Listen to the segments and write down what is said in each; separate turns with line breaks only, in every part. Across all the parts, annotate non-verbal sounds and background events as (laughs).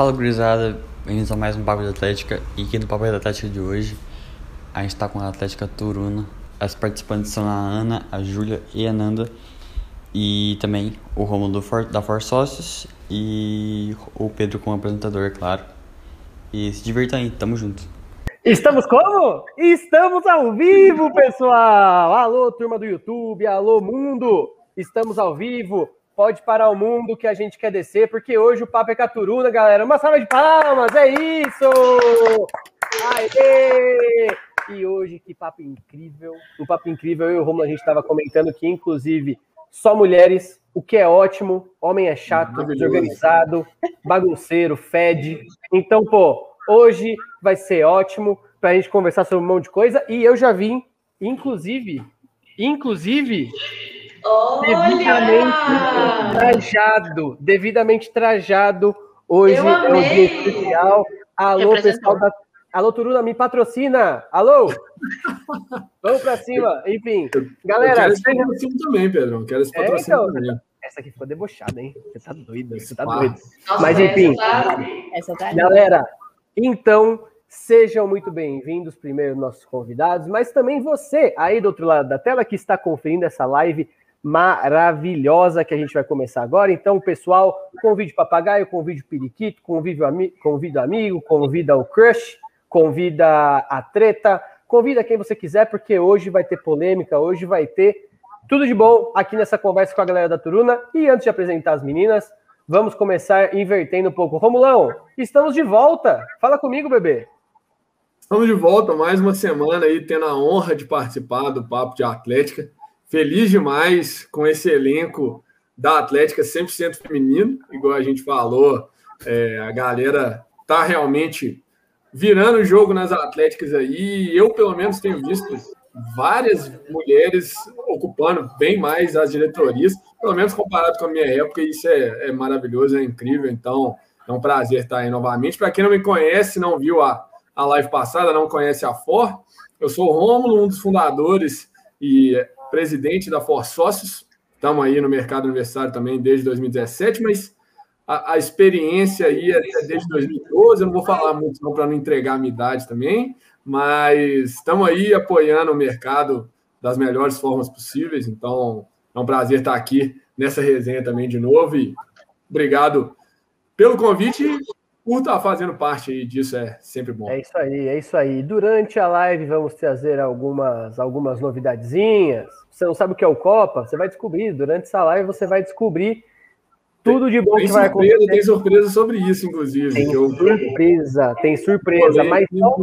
Fala gurizada, bem-vindos a mais um Papo de Atlética e aqui no Papo de Atlética de hoje a gente tá com a Atlética Turuna. As participantes são a Ana, a Júlia e a Nanda e também o Romulo da For Sócios e o Pedro como apresentador, é claro. E se divirta aí, tamo junto.
Estamos como? Estamos ao vivo, pessoal! Alô, turma do YouTube, alô, mundo! Estamos ao vivo pode parar o mundo que a gente quer descer, porque hoje o papo é Caturuna, galera. Uma salva de palmas, é isso! Aê! E hoje, que papo incrível. Um papo incrível. Eu e o Romulo, a gente estava comentando que, inclusive, só mulheres, o que é ótimo. Homem é chato, desorganizado, bagunceiro, fede. Então, pô, hoje vai ser ótimo para a gente conversar sobre um monte de coisa. E eu já vim, inclusive, inclusive, Devidamente trajado, devidamente trajado. Hoje é um dia especial. Alô, pessoal da. Alô, Turuna, me patrocina! Alô! Vamos pra cima! Enfim, galera.
Eu quero esse patrocínio também, Pedro. Quero esse é, patrocínio é, então, também.
Essa aqui ficou debochada, hein? Você tá doido, você tá doido. Nossa, Mas enfim, essa tá... galera, então Sejam muito bem-vindos, primeiro nossos convidados, mas também você aí do outro lado da tela que está conferindo essa live maravilhosa que a gente vai começar agora. Então, pessoal, convide papagaio, convide periquito, convide ami convide o amigo, convida o crush, convida a treta, convida quem você quiser, porque hoje vai ter polêmica, hoje vai ter tudo de bom aqui nessa conversa com a galera da Turuna. E antes de apresentar as meninas, vamos começar invertendo um pouco. Romulão, estamos de volta. Fala comigo, bebê.
Estamos de volta mais uma semana aí, tendo a honra de participar do Papo de Atlética. Feliz demais com esse elenco da Atlética 100% feminino, igual a gente falou, é, a galera tá realmente virando o jogo nas Atléticas aí. Eu, pelo menos, tenho visto várias mulheres ocupando bem mais as diretorias, pelo menos comparado com a minha época, isso é, é maravilhoso, é incrível. Então, é um prazer estar aí novamente. Para quem não me conhece, não viu a, a live passada, não conhece a FOR, eu sou o Rômulo, um dos fundadores e presidente da For Sócios. Estamos aí no mercado universitário também desde 2017, mas a, a experiência aí é desde 2012. Eu não vou falar muito para não entregar a minha idade também, mas estamos aí apoiando o mercado das melhores formas possíveis. Então, é um prazer estar aqui nessa resenha também de novo. E obrigado pelo convite por estar fazendo parte disso é sempre bom.
É isso aí, é isso aí. Durante a live vamos trazer algumas, algumas novidadezinhas. Você não sabe o que é o Copa? Você vai descobrir. Durante essa live você vai descobrir tudo de bom
tem
que vai
surpresa, acontecer. Tem surpresa sobre isso, inclusive.
Tem eu... surpresa, tem surpresa. Mas só...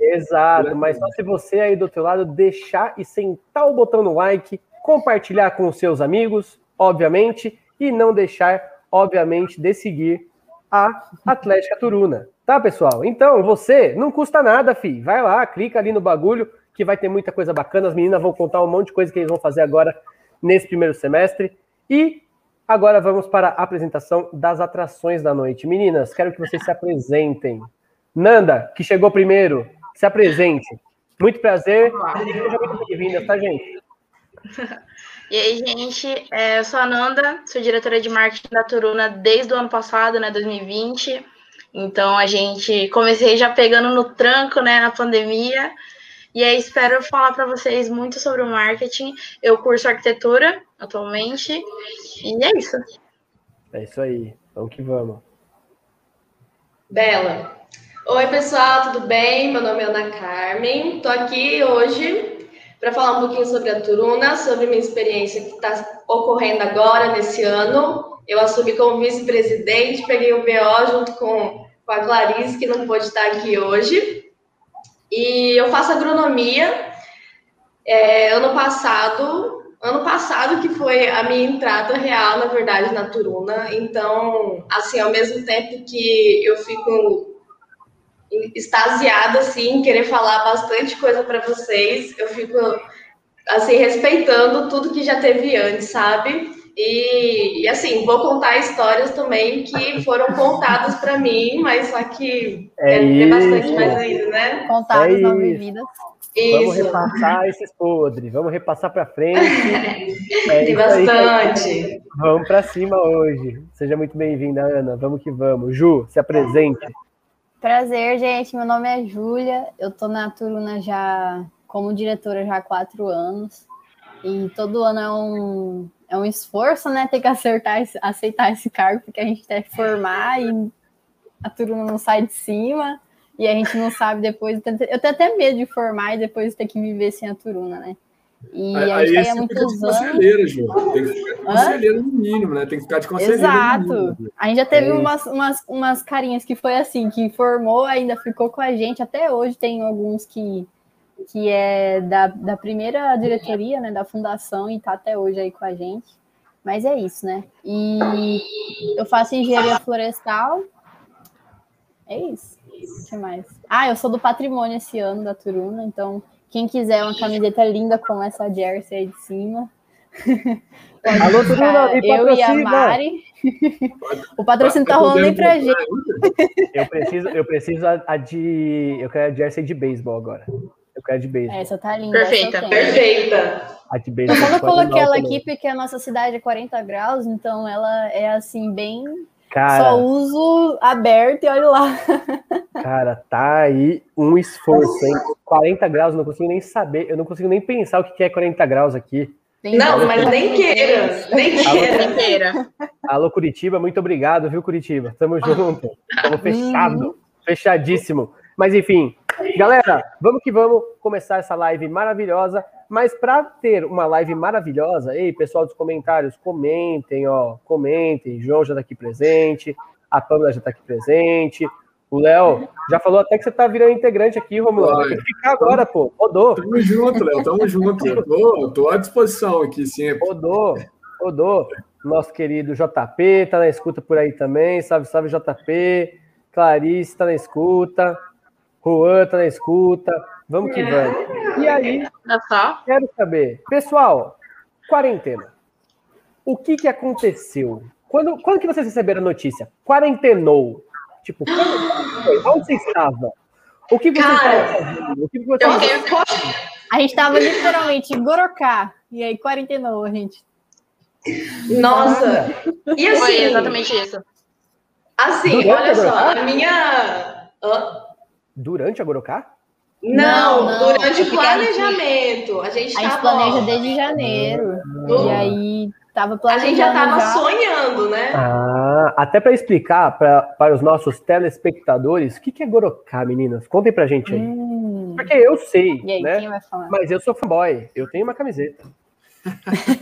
Exato, mas só se você aí do outro lado deixar e sentar o botão no like, compartilhar com os seus amigos, obviamente, e não deixar, obviamente, de seguir a Atlética Turuna. Tá, pessoal? Então, você, não custa nada, fi. Vai lá, clica ali no bagulho, que vai ter muita coisa bacana. As meninas vão contar um monte de coisa que eles vão fazer agora nesse primeiro semestre. E agora vamos para a apresentação das atrações da noite. Meninas, quero que vocês se apresentem. Nanda, que chegou primeiro, se apresente. Muito prazer. Seja muito bem-vinda, tá, gente? (laughs)
E aí, gente, é, eu sou a Nanda, sou diretora de marketing da Turuna desde o ano passado, né, 2020. Então, a gente comecei já pegando no tranco, né, na pandemia. E aí, espero falar para vocês muito sobre o marketing. Eu curso arquitetura atualmente. E é isso.
É isso aí. Vamos que vamos.
Bela. Oi, pessoal, tudo bem? Meu nome é Ana Carmen. Estou aqui hoje para falar um pouquinho sobre a Turuna, sobre minha experiência que está ocorrendo agora, nesse ano. Eu assumi como vice-presidente, peguei o BO junto com, com a Clarice, que não pôde estar aqui hoje. E eu faço agronomia. É, ano passado, ano passado que foi a minha entrada real, na verdade, na Turuna. Então, assim, ao mesmo tempo que eu fico extasiada, assim, querer falar bastante coisa para vocês. Eu fico, assim, respeitando tudo que já teve antes, sabe? E, e assim, vou contar histórias também que foram contadas para mim, mas só que é ter bastante mais ainda, né?
Contadas, é não vividas.
Isso. Vamos repassar esses podres, vamos repassar para frente. (laughs)
É Tem bastante.
Vamos para cima hoje. Seja muito bem-vinda, Ana. Vamos que vamos. Ju, se apresente.
Prazer, gente. Meu nome é Júlia. Eu tô na Turuna já como diretora já há quatro anos. E todo ano é um, é um esforço, né? Ter que acertar, aceitar esse cargo, porque a gente tem que formar e a turma não sai de cima e a gente não sabe depois. Eu tenho até medo de formar e depois ter que viver sem a turuna, né?
E aí, a gente aí, há muitos anos. Conselheira, Ju. Tem que ficar de conselheira no mínimo, né? Tem que ficar de conselheira.
Exato. A gente já teve é. umas, umas, umas carinhas que foi assim, que formou, ainda ficou com a gente. Até hoje tem alguns que, que é da, da primeira diretoria, né? Da fundação e tá até hoje aí com a gente. Mas é isso, né? E eu faço engenharia florestal. É isso. O que mais? Ah, eu sou do patrimônio esse ano da Turuna, então quem quiser uma camiseta linda com essa jersey aí de cima. (laughs)
Alô, Turuna,
eu e a Mari. o patrocínio tá rolando nem pra gente.
Eu preciso, eu preciso a, a de. Eu quero a jersey de beisebol agora. Eu quero a de beisebol.
Essa tá linda.
Perfeita, perfeita.
A de beisebol.
Eu só não coloquei ela aqui porque a nossa cidade é 40 graus, então ela é assim, bem Cara, Só uso aberto e olha lá. (laughs)
Cara, tá aí um esforço, hein? 40 graus, não consigo nem saber, eu não consigo nem pensar o que é 40 graus aqui.
Não, mas nem queira, nem queira.
Alô, Curitiba, muito obrigado, viu, Curitiba? Tamo junto. Tamo fechado, fechadíssimo. Mas enfim, galera, vamos que vamos começar essa live maravilhosa. Mas para ter uma live maravilhosa, ei, pessoal dos comentários, comentem, ó, comentem. João já tá aqui presente, a Pamela já tá aqui presente. O Léo já falou até que você tá virando integrante aqui, Romulo. Ter que ficar agora, pô. Rodou.
Tamo junto, Léo, tamo junto. Tô, tô à disposição aqui sempre.
Rodou, rodou. Nosso querido JP tá na escuta por aí também. Salve, salve, JP. Clarice tá na escuta. Juan tá na escuta. Vamos que vamos. E aí, quero saber, pessoal, quarentena. O que que aconteceu? Quando, quando que vocês receberam a notícia? Quarentenou. Tipo, quando? Onde você estava? O que você estava fazendo? O que você
estava fazendo? A gente estava literalmente em Gorocá. E aí, quarentenou, a gente.
Nossa! E assim,
Foi exatamente isso.
Assim, Durante olha só, a minha.
Durante a Gorocá?
Não, não, durante o planejamento. A gente,
a gente planeja desde janeiro. E aí tava planejando.
A gente já estava sonhando, né?
Ah, até para explicar pra, para os nossos telespectadores, o que, que é Gorocá, meninas? Contem pra gente aí. Hum. Porque eu sei,
e aí,
né?
Quem vai falar?
Mas eu sou fanboy, eu tenho uma camiseta.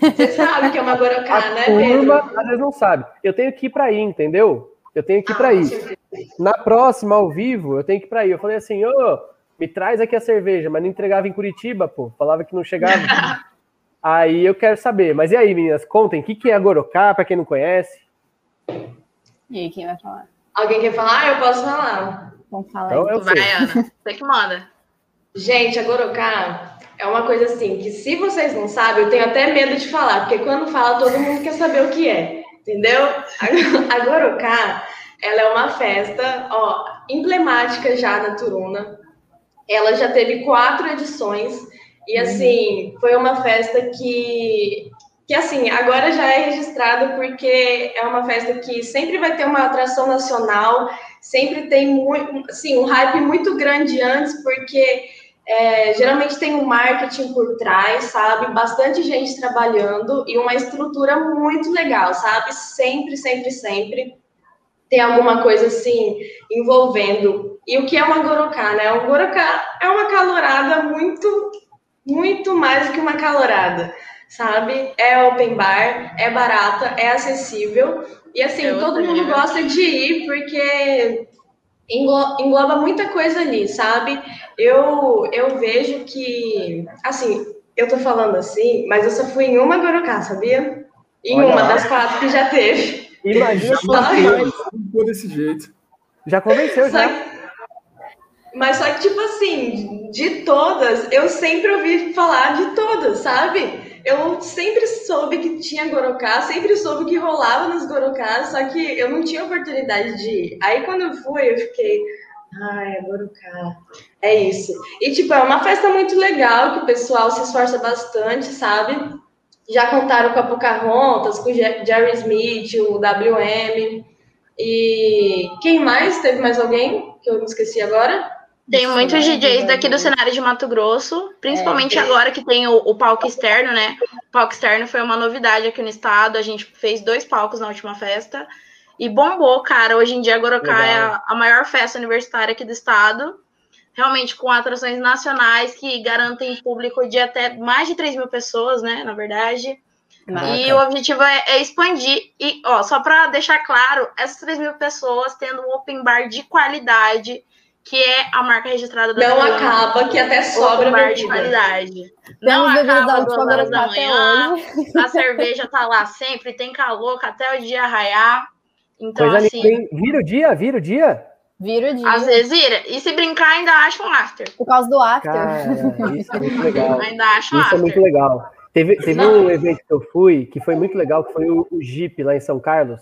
Você sabe que é uma Gorocá, a né,
turma, Pedro? Às vezes não sabe. Eu tenho que ir para ir, entendeu? Eu tenho que ir ah, para ir. Na próxima, ao vivo, eu tenho que ir para ir. Eu falei assim, ô, oh, me traz aqui a cerveja, mas não entregava em Curitiba, pô. Falava que não chegava. (laughs) aí eu quero saber. Mas e aí, meninas, contem, o que, que é a Gorocá, para quem não conhece?
E aí, quem vai falar?
Alguém quer falar? Eu posso falar.
Vamos falar então,
aí. Vai, Ana. Você que manda.
Gente, a Gorocá é uma coisa assim, que se vocês não sabem, eu tenho até medo de falar, porque quando fala, todo mundo quer saber o que é, entendeu? A Gorocá, ela é uma festa, ó, emblemática já na Turuna, ela já teve quatro edições e assim foi uma festa que que assim agora já é registrada porque é uma festa que sempre vai ter uma atração nacional, sempre tem muito, assim, um hype muito grande antes porque é, geralmente tem um marketing por trás, sabe? Bastante gente trabalhando e uma estrutura muito legal, sabe? Sempre, sempre, sempre tem alguma coisa assim envolvendo e o que é uma gorocá, né? Um gorocá é uma calorada muito, muito mais do que uma calorada, sabe? É open bar, é barata, é acessível. E assim, é todo mundo gosta de ir porque engloba muita coisa ali, sabe? Eu, eu vejo que, assim, eu tô falando assim, mas eu só fui em uma gorocá, sabia? Em Olha uma lá. das quatro que já teve.
Imagina só
desse jeito.
Já convenceu, já.
Mas só que, tipo assim, de todas, eu sempre ouvi falar de todas, sabe? Eu sempre soube que tinha Goroká, sempre soube que rolava nos Gorokás, só que eu não tinha oportunidade de ir. Aí quando eu fui, eu fiquei, Ai, Gorocá. É isso. E, tipo, é uma festa muito legal, que o pessoal se esforça bastante, sabe? Já contaram com a Pocahontas, com o Jerry Smith, o WM. E quem mais? Teve mais alguém que eu me esqueci agora?
Tem muitos DJs daqui do cenário de Mato Grosso, principalmente é. agora que tem o, o, palco externo, né? O palco externo foi uma novidade aqui no estado. A gente fez dois palcos na última festa e bombou, cara. Hoje em dia, Gorocá é a, a maior festa universitária aqui do estado. Realmente com atrações nacionais que garantem público de até mais de 3 mil pessoas, né? Na verdade. Maraca. E o objetivo é, é, expandir. E, ó, só para deixar claro, essas 3 mil pessoas tendo um open bar de qualidade que é a marca registrada
da Não acaba, que até sobra
bar de qualidade. Não acaba duas horas da manhã, a cerveja tá lá sempre, tem calor até o dia raiar. Então, Coisa assim...
Vira o dia, vira o dia.
Vira o dia.
Às vezes vira. E se brincar, ainda acha um after.
Por causa do after.
Cara, isso é muito legal. (laughs)
ainda acha um
isso
after.
é muito legal. Teve, teve um evento que eu fui que foi muito legal, que foi o, o Jeep lá em São Carlos,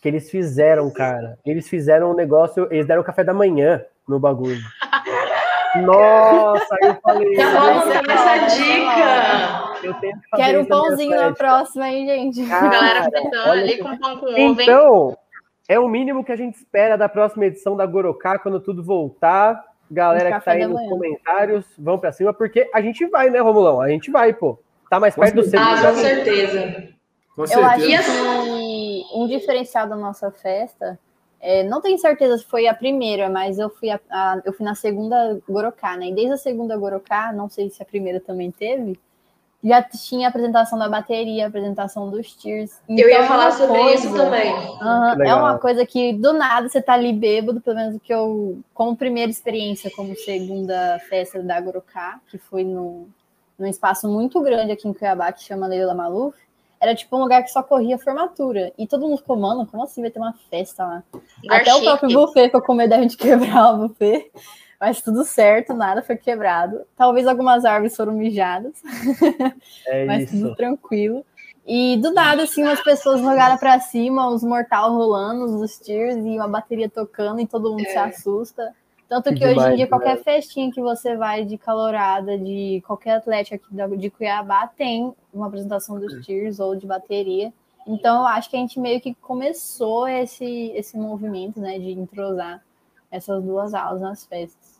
que eles fizeram, cara. Eles fizeram um negócio, eles deram café da manhã no bagulho. Nossa, eu falei.
Já vamos dar essa dica.
Eu tenho que Quero um pãozinho na, próxima, hein, gente?
Cara, galera fritando ali com pão com ovo, hein?
Então, é o mínimo que a gente espera da próxima edição da Gorocá, quando tudo voltar. Galera que tá aí nos comentários, vão para cima, porque a gente vai, né, Romulão? A gente vai, pô. Tá mais perto do
centro. Ah, com certeza.
Com certeza. Eu acho que um diferencial da nossa festa é, não tenho certeza se foi a primeira, mas eu fui, a, a, eu fui na segunda Gorocá, né? E desde a segunda Gorocá, não sei se a primeira também teve, já tinha a apresentação da bateria, a apresentação dos tiers.
Então, eu ia falar é sobre coisa, isso também.
Uh, é uma coisa que do nada você tá ali bêbado, pelo menos que eu, como primeira experiência, como segunda festa da Gorocá, que foi no, num espaço muito grande aqui em Cuiabá, que chama Leila Maluf era tipo um lugar que só corria formatura. E todo mundo ficou, mano, como assim vai ter uma festa lá? Até o próprio buffet ficou com medo da gente (laughs) quebrar o buffet. Mas tudo certo, nada foi quebrado. Talvez algumas árvores foram mijadas. É (laughs) mas isso. tudo tranquilo. E do nada, assim, umas pessoas jogaram para cima, os mortal rolando, os tiers e uma bateria tocando e todo mundo é. se assusta. Tanto que, que hoje demais, em dia, qualquer né? festinha que você vai de calorada, de qualquer atleta aqui de Cuiabá, tem uma apresentação dos tiers ou de bateria. Então, eu acho que a gente meio que começou esse, esse movimento, né, de entrosar essas duas aulas nas festas.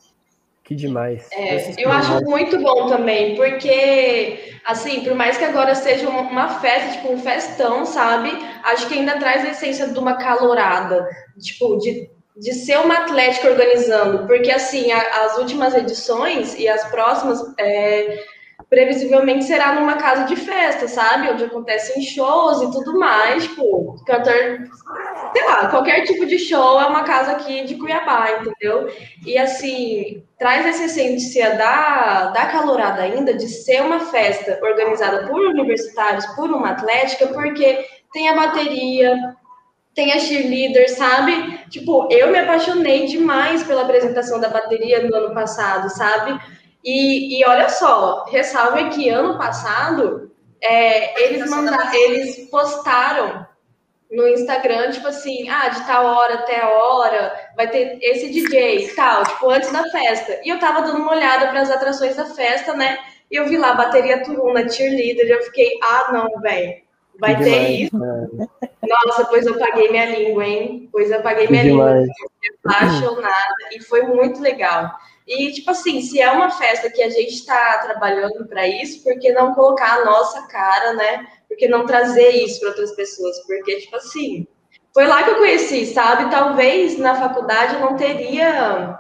Que demais.
É, eu acho muito bom também, porque, assim, por mais que agora seja uma festa, tipo, um festão, sabe? Acho que ainda traz a essência de uma calorada, tipo, de de ser uma atlética organizando, porque assim, a, as últimas edições e as próximas é, previsivelmente será numa casa de festa, sabe? Onde acontecem shows e tudo mais, tipo, cantor, sei lá, qualquer tipo de show é uma casa aqui de Cuiabá, entendeu? E assim, traz essa essência da, da calorada ainda de ser uma festa organizada por universitários, por uma atlética, porque tem a bateria, tem a cheerleader, sabe? Tipo, eu me apaixonei demais pela apresentação da bateria no ano passado, sabe? E, e olha só, ressalve que ano passado é, eles mandaram, eles postaram no Instagram, tipo assim, ah, de tal hora até hora, vai ter esse DJ tal, tipo, antes da festa. E eu tava dando uma olhada para as atrações da festa, né? E eu vi lá bateria turuna, cheerleader, e eu fiquei, ah, não, velho Vai que ter demais, isso. Nossa, pois eu paguei minha língua, hein? Pois eu paguei minha demais. língua. Apaixonada. E foi muito legal. E, tipo assim, se é uma festa que a gente está trabalhando para isso, por que não colocar a nossa cara, né? Por que não trazer isso para outras pessoas? Porque, tipo assim, foi lá que eu conheci, sabe? Talvez na faculdade eu não teria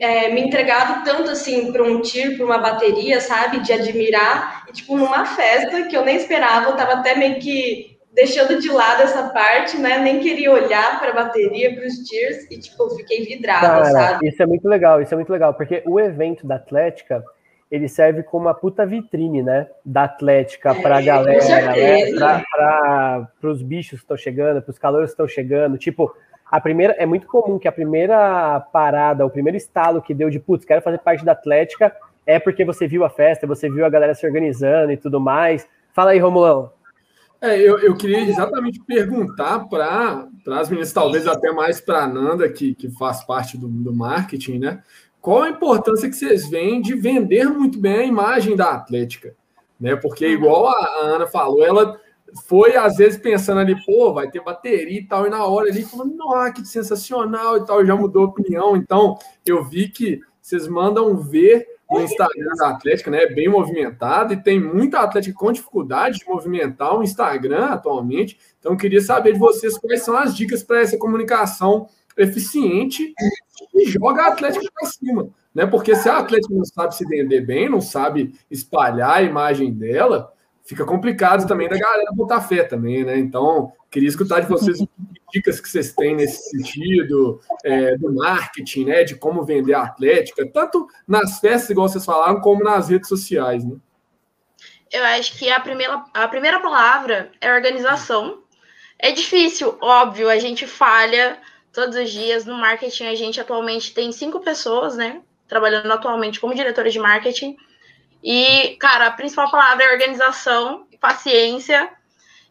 é, me entregado tanto assim para um tiro, para uma bateria, sabe? De admirar. E, tipo, numa festa que eu nem esperava, eu tava até meio que deixando de lado essa parte, né? Nem queria olhar para a bateria, para os tiers, e, tipo, fiquei vidrada, Cara, sabe?
Isso é muito legal, isso é muito legal, porque o evento da Atlética. Ele serve como uma puta vitrine, né? Da Atlética para a é, galera, né? Para os bichos que estão chegando, para os calores que estão chegando. Tipo, a primeira é muito comum que a primeira parada, o primeiro estalo que deu de putz, quero fazer parte da Atlética, é porque você viu a festa, você viu a galera se organizando e tudo mais. Fala aí, Romulão.
É, eu, eu queria exatamente perguntar para as meninas, talvez até mais para a Nanda, que, que faz parte do, do marketing, né? Qual a importância que vocês veem de vender muito bem a imagem da Atlética? Né? Porque, uhum. igual a, a Ana falou, ela foi às vezes pensando ali, pô, vai ter bateria e tal, e na hora ali falando, nossa, que sensacional e tal, já mudou a opinião. Então, eu vi que vocês mandam ver no Instagram da Atlética, né? É bem movimentado e tem muita Atlética com dificuldade de movimentar o Instagram atualmente. Então, queria saber de vocês quais são as dicas para essa comunicação eficiente e joga a Atlética para cima, né? Porque se a Atlética não sabe se vender bem, não sabe espalhar a imagem dela, fica complicado também da galera botar fé também, né? Então, queria escutar de vocês dicas que vocês têm nesse sentido, é, do marketing, né? De como vender a Atlética, tanto nas festas, igual vocês falaram, como nas redes sociais, né?
Eu acho que a primeira, a primeira palavra é organização. É difícil, óbvio, a gente falha todos os dias. No marketing, a gente atualmente tem cinco pessoas, né? Trabalhando atualmente como diretora de marketing. E, cara, a principal palavra é organização, paciência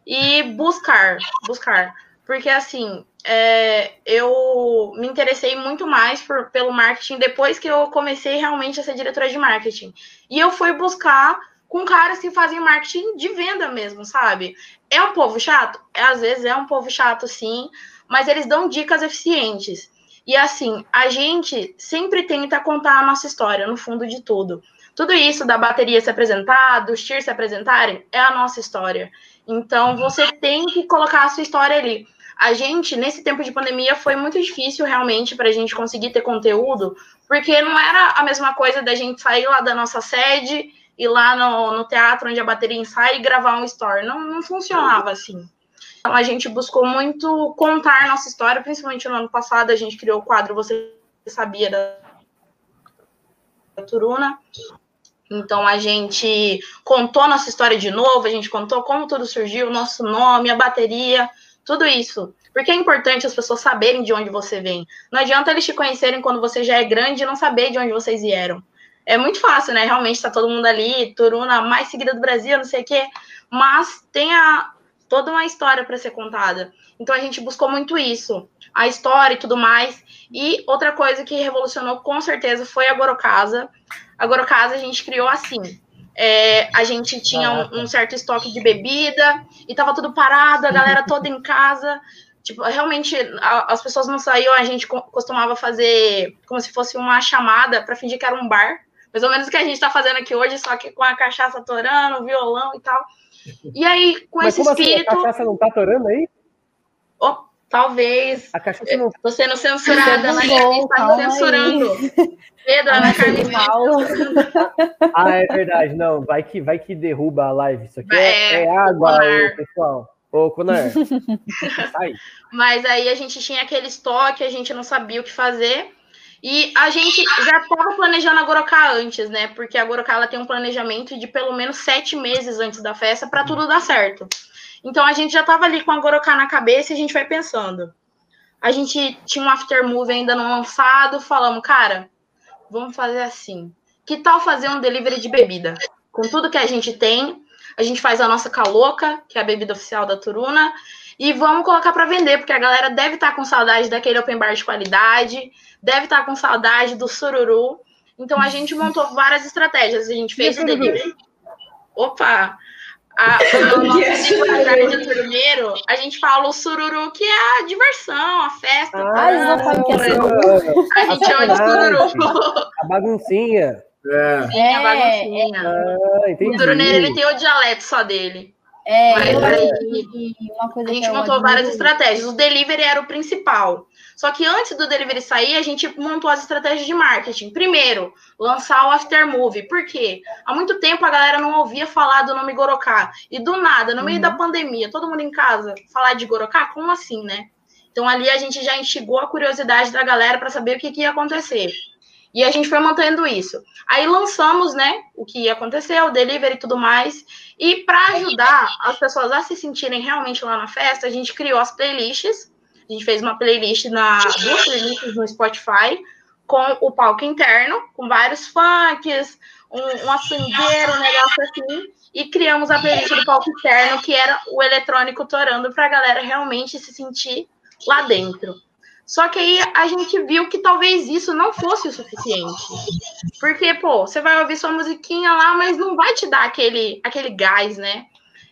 e buscar. Buscar. Porque, assim, é, eu me interessei muito mais por, pelo marketing depois que eu comecei realmente a ser diretora de marketing. E eu fui buscar com caras que fazem marketing de venda mesmo, sabe? É um povo chato? É, às vezes é um povo chato, sim, mas eles dão dicas eficientes. E assim, a gente sempre tenta contar a nossa história no fundo de tudo. Tudo isso da bateria se apresentar, dos tiers se apresentarem, é a nossa história. Então, você tem que colocar a sua história ali. A gente, nesse tempo de pandemia, foi muito difícil realmente para a gente conseguir ter conteúdo, porque não era a mesma coisa da gente sair lá da nossa sede, ir lá no, no teatro onde a bateria ensaia e gravar um story. Não, não funcionava assim. Então, a gente buscou muito contar nossa história, principalmente no ano passado, a gente criou o quadro Você Sabia da Turuna. Então a gente contou nossa história de novo, a gente contou como tudo surgiu, nosso nome, a bateria, tudo isso. Porque é importante as pessoas saberem de onde você vem. Não adianta eles te conhecerem quando você já é grande e não saber de onde vocês vieram. É muito fácil, né? Realmente tá todo mundo ali, Turuna mais seguida do Brasil, não sei o quê. Mas tem a, toda uma história para ser contada. Então a gente buscou muito isso, a história e tudo mais. E outra coisa que revolucionou com certeza foi a Gorocasa. A Gorocasa a gente criou assim. É, a gente tinha um, um, certo estoque de bebida e tava tudo parado, a galera toda em casa. (laughs) Tipo, realmente a, as pessoas não saíam, a gente costumava fazer como se fosse uma chamada para fingir que era um bar. Mais ou menos o que a gente está fazendo aqui hoje, só que com a cachaça torando, o violão e tal. E aí, com Mas esse espírito. Assim,
a cachaça não tá atorando aí?
Oh, talvez.
A não.
Tô sendo censurada, mas a está me censurando. Pedro, (laughs) Ana Carmen.
Ah, é verdade. Não, vai que, vai que derruba a live. Isso aqui é, é, é água, ô, pessoal. Ô, Conar. (laughs)
Mas aí a gente tinha aquele estoque, a gente não sabia o que fazer. E a gente já estava planejando a Gorocá antes, né? Porque a Gorocá ela tem um planejamento de pelo menos sete meses antes da festa para tudo dar certo. Então a gente já estava ali com a Gorocá na cabeça e a gente foi pensando. A gente tinha um after movie ainda não lançado, falamos, cara, vamos fazer assim. Que tal fazer um delivery de bebida? Com tudo que a gente tem, a gente faz a nossa caloca, que é a bebida oficial da Turuna, e vamos colocar para vender, porque a galera deve estar tá com saudade daquele open bar de qualidade, deve estar tá com saudade do sururu. Então a gente montou várias estratégias. A gente fez o delivery. Opa! A, (laughs) no nosso de turmeiro, a gente fala o sururu, que é a diversão, a festa.
Ah, eles não sabem que é sururu.
A gente chama de sururu. (laughs)
A baguncinha.
É, é a baguncinha. Ah, o turuneiro, ele tem o dialeto só dele.
É, Mas aí,
uma coisa a gente montou várias estratégias. O delivery era o principal. Só que antes do delivery sair, a gente montou as estratégias de marketing. Primeiro, lançar o Aftermovie. Por quê? Há muito tempo a galera não ouvia falar do nome Gorocá. E do nada, no meio uhum. da pandemia, todo mundo em casa, falar de Gorocá? Como assim, né? Então ali a gente já instigou a curiosidade da galera para saber o que, que ia acontecer. E a gente foi mantendo isso. Aí lançamos, né, o que ia acontecer, o delivery e tudo mais. E para ajudar as pessoas a se sentirem realmente lá na festa, a gente criou as playlists. A gente fez uma playlist na duas playlists no Spotify com o palco interno, com vários funks, um, um açangueiro, um negócio assim, e criamos a playlist do palco interno, que era o eletrônico torando, para a galera realmente se sentir lá dentro. Só que aí a gente viu que talvez isso não fosse o suficiente. Porque, pô, você vai ouvir sua musiquinha lá, mas não vai te dar aquele, aquele gás, né?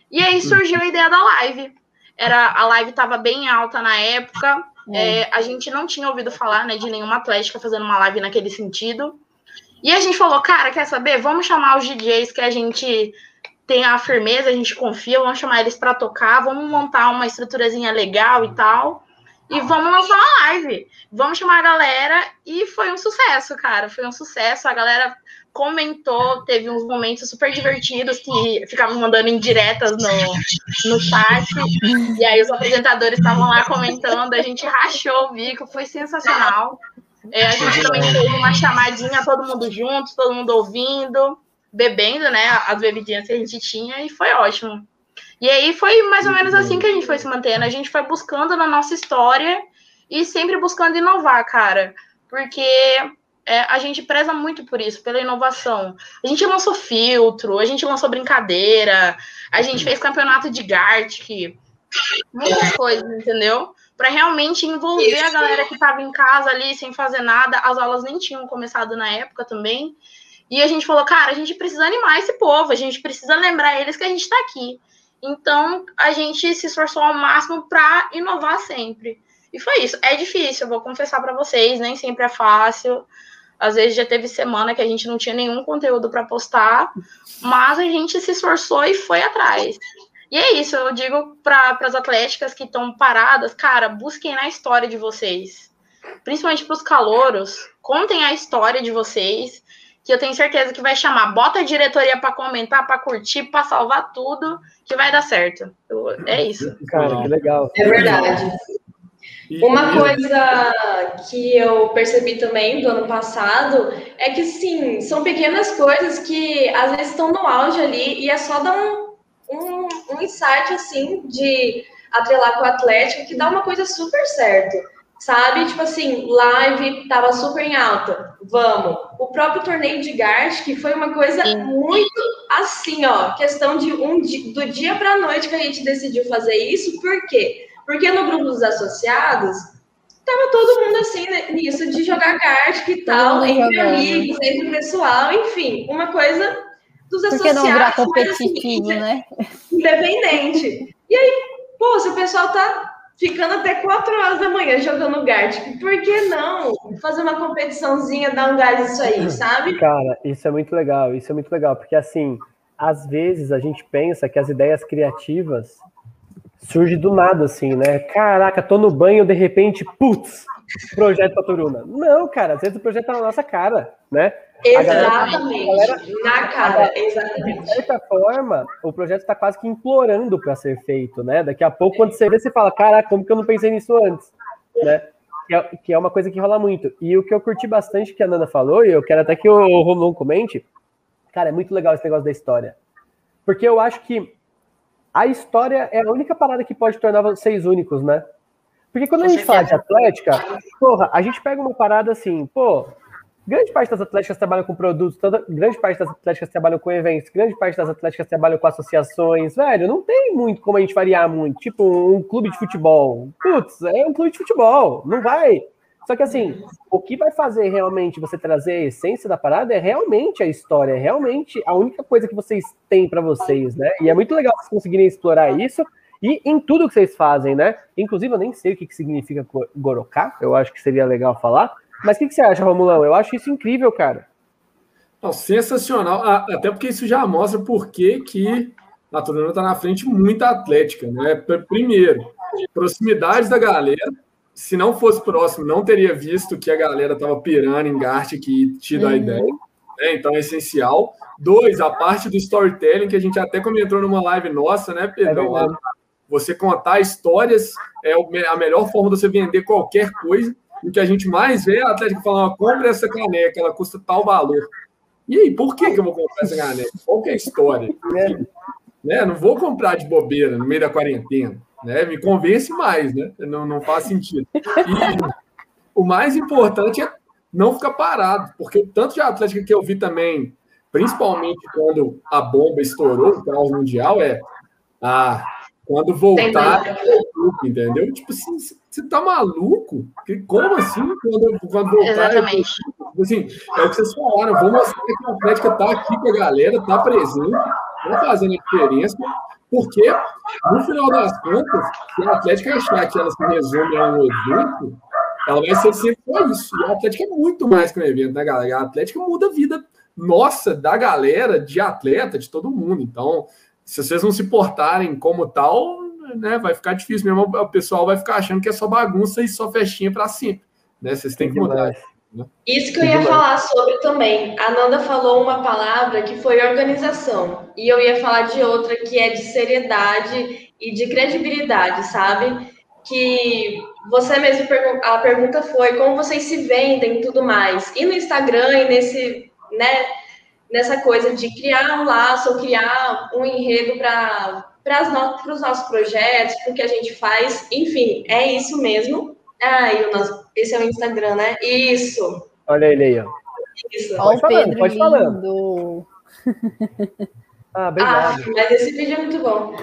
E aí surgiu a ideia da live. Era, a live estava bem alta na época. É. É, a gente não tinha ouvido falar né, de nenhuma atlética fazendo uma live naquele sentido. E a gente falou, cara, quer saber? Vamos chamar os DJs que a gente tem a firmeza, a gente confia, vamos chamar eles para tocar, vamos montar uma estruturazinha legal e tal. E vamos lançar uma live. Vamos chamar a galera. E foi um sucesso, cara. Foi um sucesso. A galera comentou, teve uns momentos super divertidos que ficavam mandando indiretas no, no chat. E aí os apresentadores estavam lá comentando, a gente rachou o bico, foi sensacional. É, a gente também fez uma chamadinha, todo mundo junto, todo mundo ouvindo, bebendo, né? As bebidinhas que a gente tinha, e foi ótimo. E aí foi mais ou menos assim que a gente foi se mantendo. A gente foi buscando na nossa história e sempre buscando inovar, cara. Porque é, a gente preza muito por isso, pela inovação. A gente lançou filtro, a gente lançou brincadeira, a gente fez campeonato de Gartic, muitas coisas, entendeu? Para realmente envolver isso. a galera que estava em casa ali sem fazer nada. As aulas nem tinham começado na época também. E a gente falou, cara, a gente precisa animar esse povo, a gente precisa lembrar eles que a gente está aqui. Então, a gente se esforçou ao máximo para inovar sempre. E foi isso. É difícil, eu vou confessar para vocês, nem sempre é fácil. Às vezes já teve semana que a gente não tinha nenhum conteúdo para postar, mas a gente se esforçou e foi atrás. E é isso, eu digo para as atléticas que estão paradas, cara, busquem na história de vocês. Principalmente para os calouros, contem a história de vocês que eu tenho certeza que vai chamar. Bota a diretoria para comentar, para curtir, para salvar tudo, que vai dar certo. É isso.
Cara, que legal.
É verdade. Uma coisa que eu percebi também do ano passado é que, sim, são pequenas coisas que às vezes estão no auge ali e é só dar um, um, um insight, assim, de atrelar com o Atlético que dá uma coisa super certo sabe? Tipo assim, live tava super em alta, vamos. O próprio torneio de Gart, que foi uma coisa Sim. muito assim, ó, questão de um do dia para noite que a gente decidiu fazer isso, por quê? Porque no grupo dos associados tava todo mundo assim né, nisso de jogar Gart e tal, entre amigos, entre o pessoal, enfim, uma coisa dos
Por
associados,
não virar competitivo,
assim,
né?
Independente. E aí, pô, se o pessoal tá ficando até 4 horas da manhã jogando Gartic. Por que não fazer uma competiçãozinha, dar um gás isso aí, (clears throat) sabe?
Cara, isso é muito legal, isso é muito legal, porque assim, às vezes a gente pensa que as ideias criativas surgem do nada, assim, né? Caraca, tô no banho, de repente, putz, projeto Paturuna. Não, cara, às vezes o projeto tá na nossa cara, né?
Exatamente, galera, na cara, exatamente.
De certa forma, o projeto está quase que implorando para ser feito, né? Daqui a pouco, quando você vê, você fala, caraca, como que eu não pensei nisso antes, né? Que é, que é uma coisa que rola muito. E o que eu curti bastante que a Nana falou, e eu quero até que o Romulo comente, cara, é muito legal esse negócio da história. Porque eu acho que a história é a única parada que pode tornar vocês únicos, né? Porque quando a gente fala de atlética, porra, a gente pega uma parada assim, pô, Grande parte das atléticas trabalham com produtos, toda, grande parte das atléticas trabalham com eventos, grande parte das atléticas trabalham com associações. Velho, não tem muito como a gente variar muito. Tipo, um clube de futebol. Putz, é um clube de futebol, não vai. Só que assim, o que vai fazer realmente você trazer a essência da parada é realmente a história, é realmente a única coisa que vocês têm para vocês, né? E é muito legal vocês conseguirem explorar isso e em tudo que vocês fazem, né? Inclusive, eu nem sei o que, que significa Goroká, eu acho que seria legal falar. Mas o que, que, você acha, Romulão? Eu acho isso incrível, cara.
Não, sensacional. Ah, até porque isso já mostra por que, que a Turana está na frente muito atlética. Né? Primeiro, proximidade da galera. Se não fosse próximo, não teria visto que a galera estava pirando em Gart que tido uhum. a ideia. Né? Então é essencial. Dois, a parte do storytelling, que a gente até comentou numa live nossa, né, Pedro? É você contar histórias é a melhor forma de você vender qualquer coisa o que a gente mais vê é a Atlético falando, compra essa caneca, ela custa tal valor. E aí, por que, que eu vou comprar essa caneca? Qual que é a história? É. Né? Não vou comprar de bobeira no meio da quarentena. Né? Me convence mais, né? Não, não faz sentido. E o mais importante é não ficar parado, porque tanto de Atlética que eu vi também, principalmente quando a bomba estourou, o caos mundial, é ah, quando voltar, entendeu? Tipo assim, você tá maluco? Como assim? Quando, quando voltar,
Exatamente.
Eu, assim, é o que vocês falaram, vamos mostrar que a Atlética tá aqui com a galera, tá presente, tá fazendo a diferença, porque, no final das contas, se a Atlética achar que ela se resume a um evento, ela vai ser sempre só isso. E a Atlética é muito mais que um evento, né, galera? A Atlética muda a vida nossa, da galera, de atleta, de todo mundo. Então, se vocês não se portarem como tal, né, vai ficar difícil mesmo. O pessoal vai ficar achando que é só bagunça e só festinha para sempre. Né? Vocês têm que mudar.
Né? Isso que eu ia falar sobre também. A Nanda falou uma palavra que foi organização. E eu ia falar de outra que é de seriedade e de credibilidade, sabe? Que você mesmo, a pergunta foi como vocês se vendem e tudo mais. E no Instagram e nesse, né, nessa coisa de criar um laço ou criar um enredo para para os nossos projetos, para o que a gente faz, enfim, é isso mesmo. Ah, e o nosso, esse é o Instagram, né? Isso.
Olha ele aí, ó.
Isso. Pode, falando, pode falando. (laughs)
ah, obrigado.
Ah, mas esse vídeo é muito bom.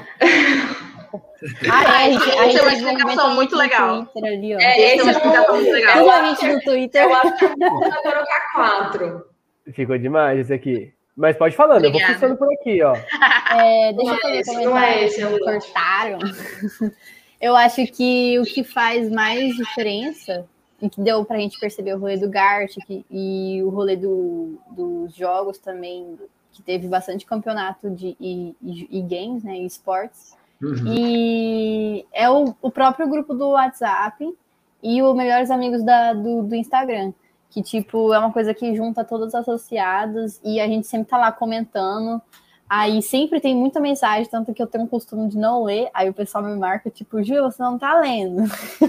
Ah, é, esse é uma explicação muito legal.
Ali, é, esse é uma explicação muito legal.
Tudo a gente no Twitter.
Eu acho que vou colocar quatro.
Ficou demais esse aqui. Mas pode falando, Obrigada. eu vou funcionando por aqui, ó.
É, deixa não eu fazer um
Não é esse,
é cortaram. (laughs) eu acho que o que faz mais diferença, e que deu pra gente perceber o rolê do Gart que, e o rolê do, dos jogos também, que teve bastante campeonato de e, e, e games, né? E esportes. Uhum. E é o, o próprio grupo do WhatsApp e os melhores amigos da, do, do Instagram que, tipo, é uma coisa que junta todos os associados e a gente sempre tá lá comentando. Aí sempre tem muita mensagem, tanto que eu tenho um costume de não ler. Aí o pessoal me marca, tipo, Ju, você não tá lendo.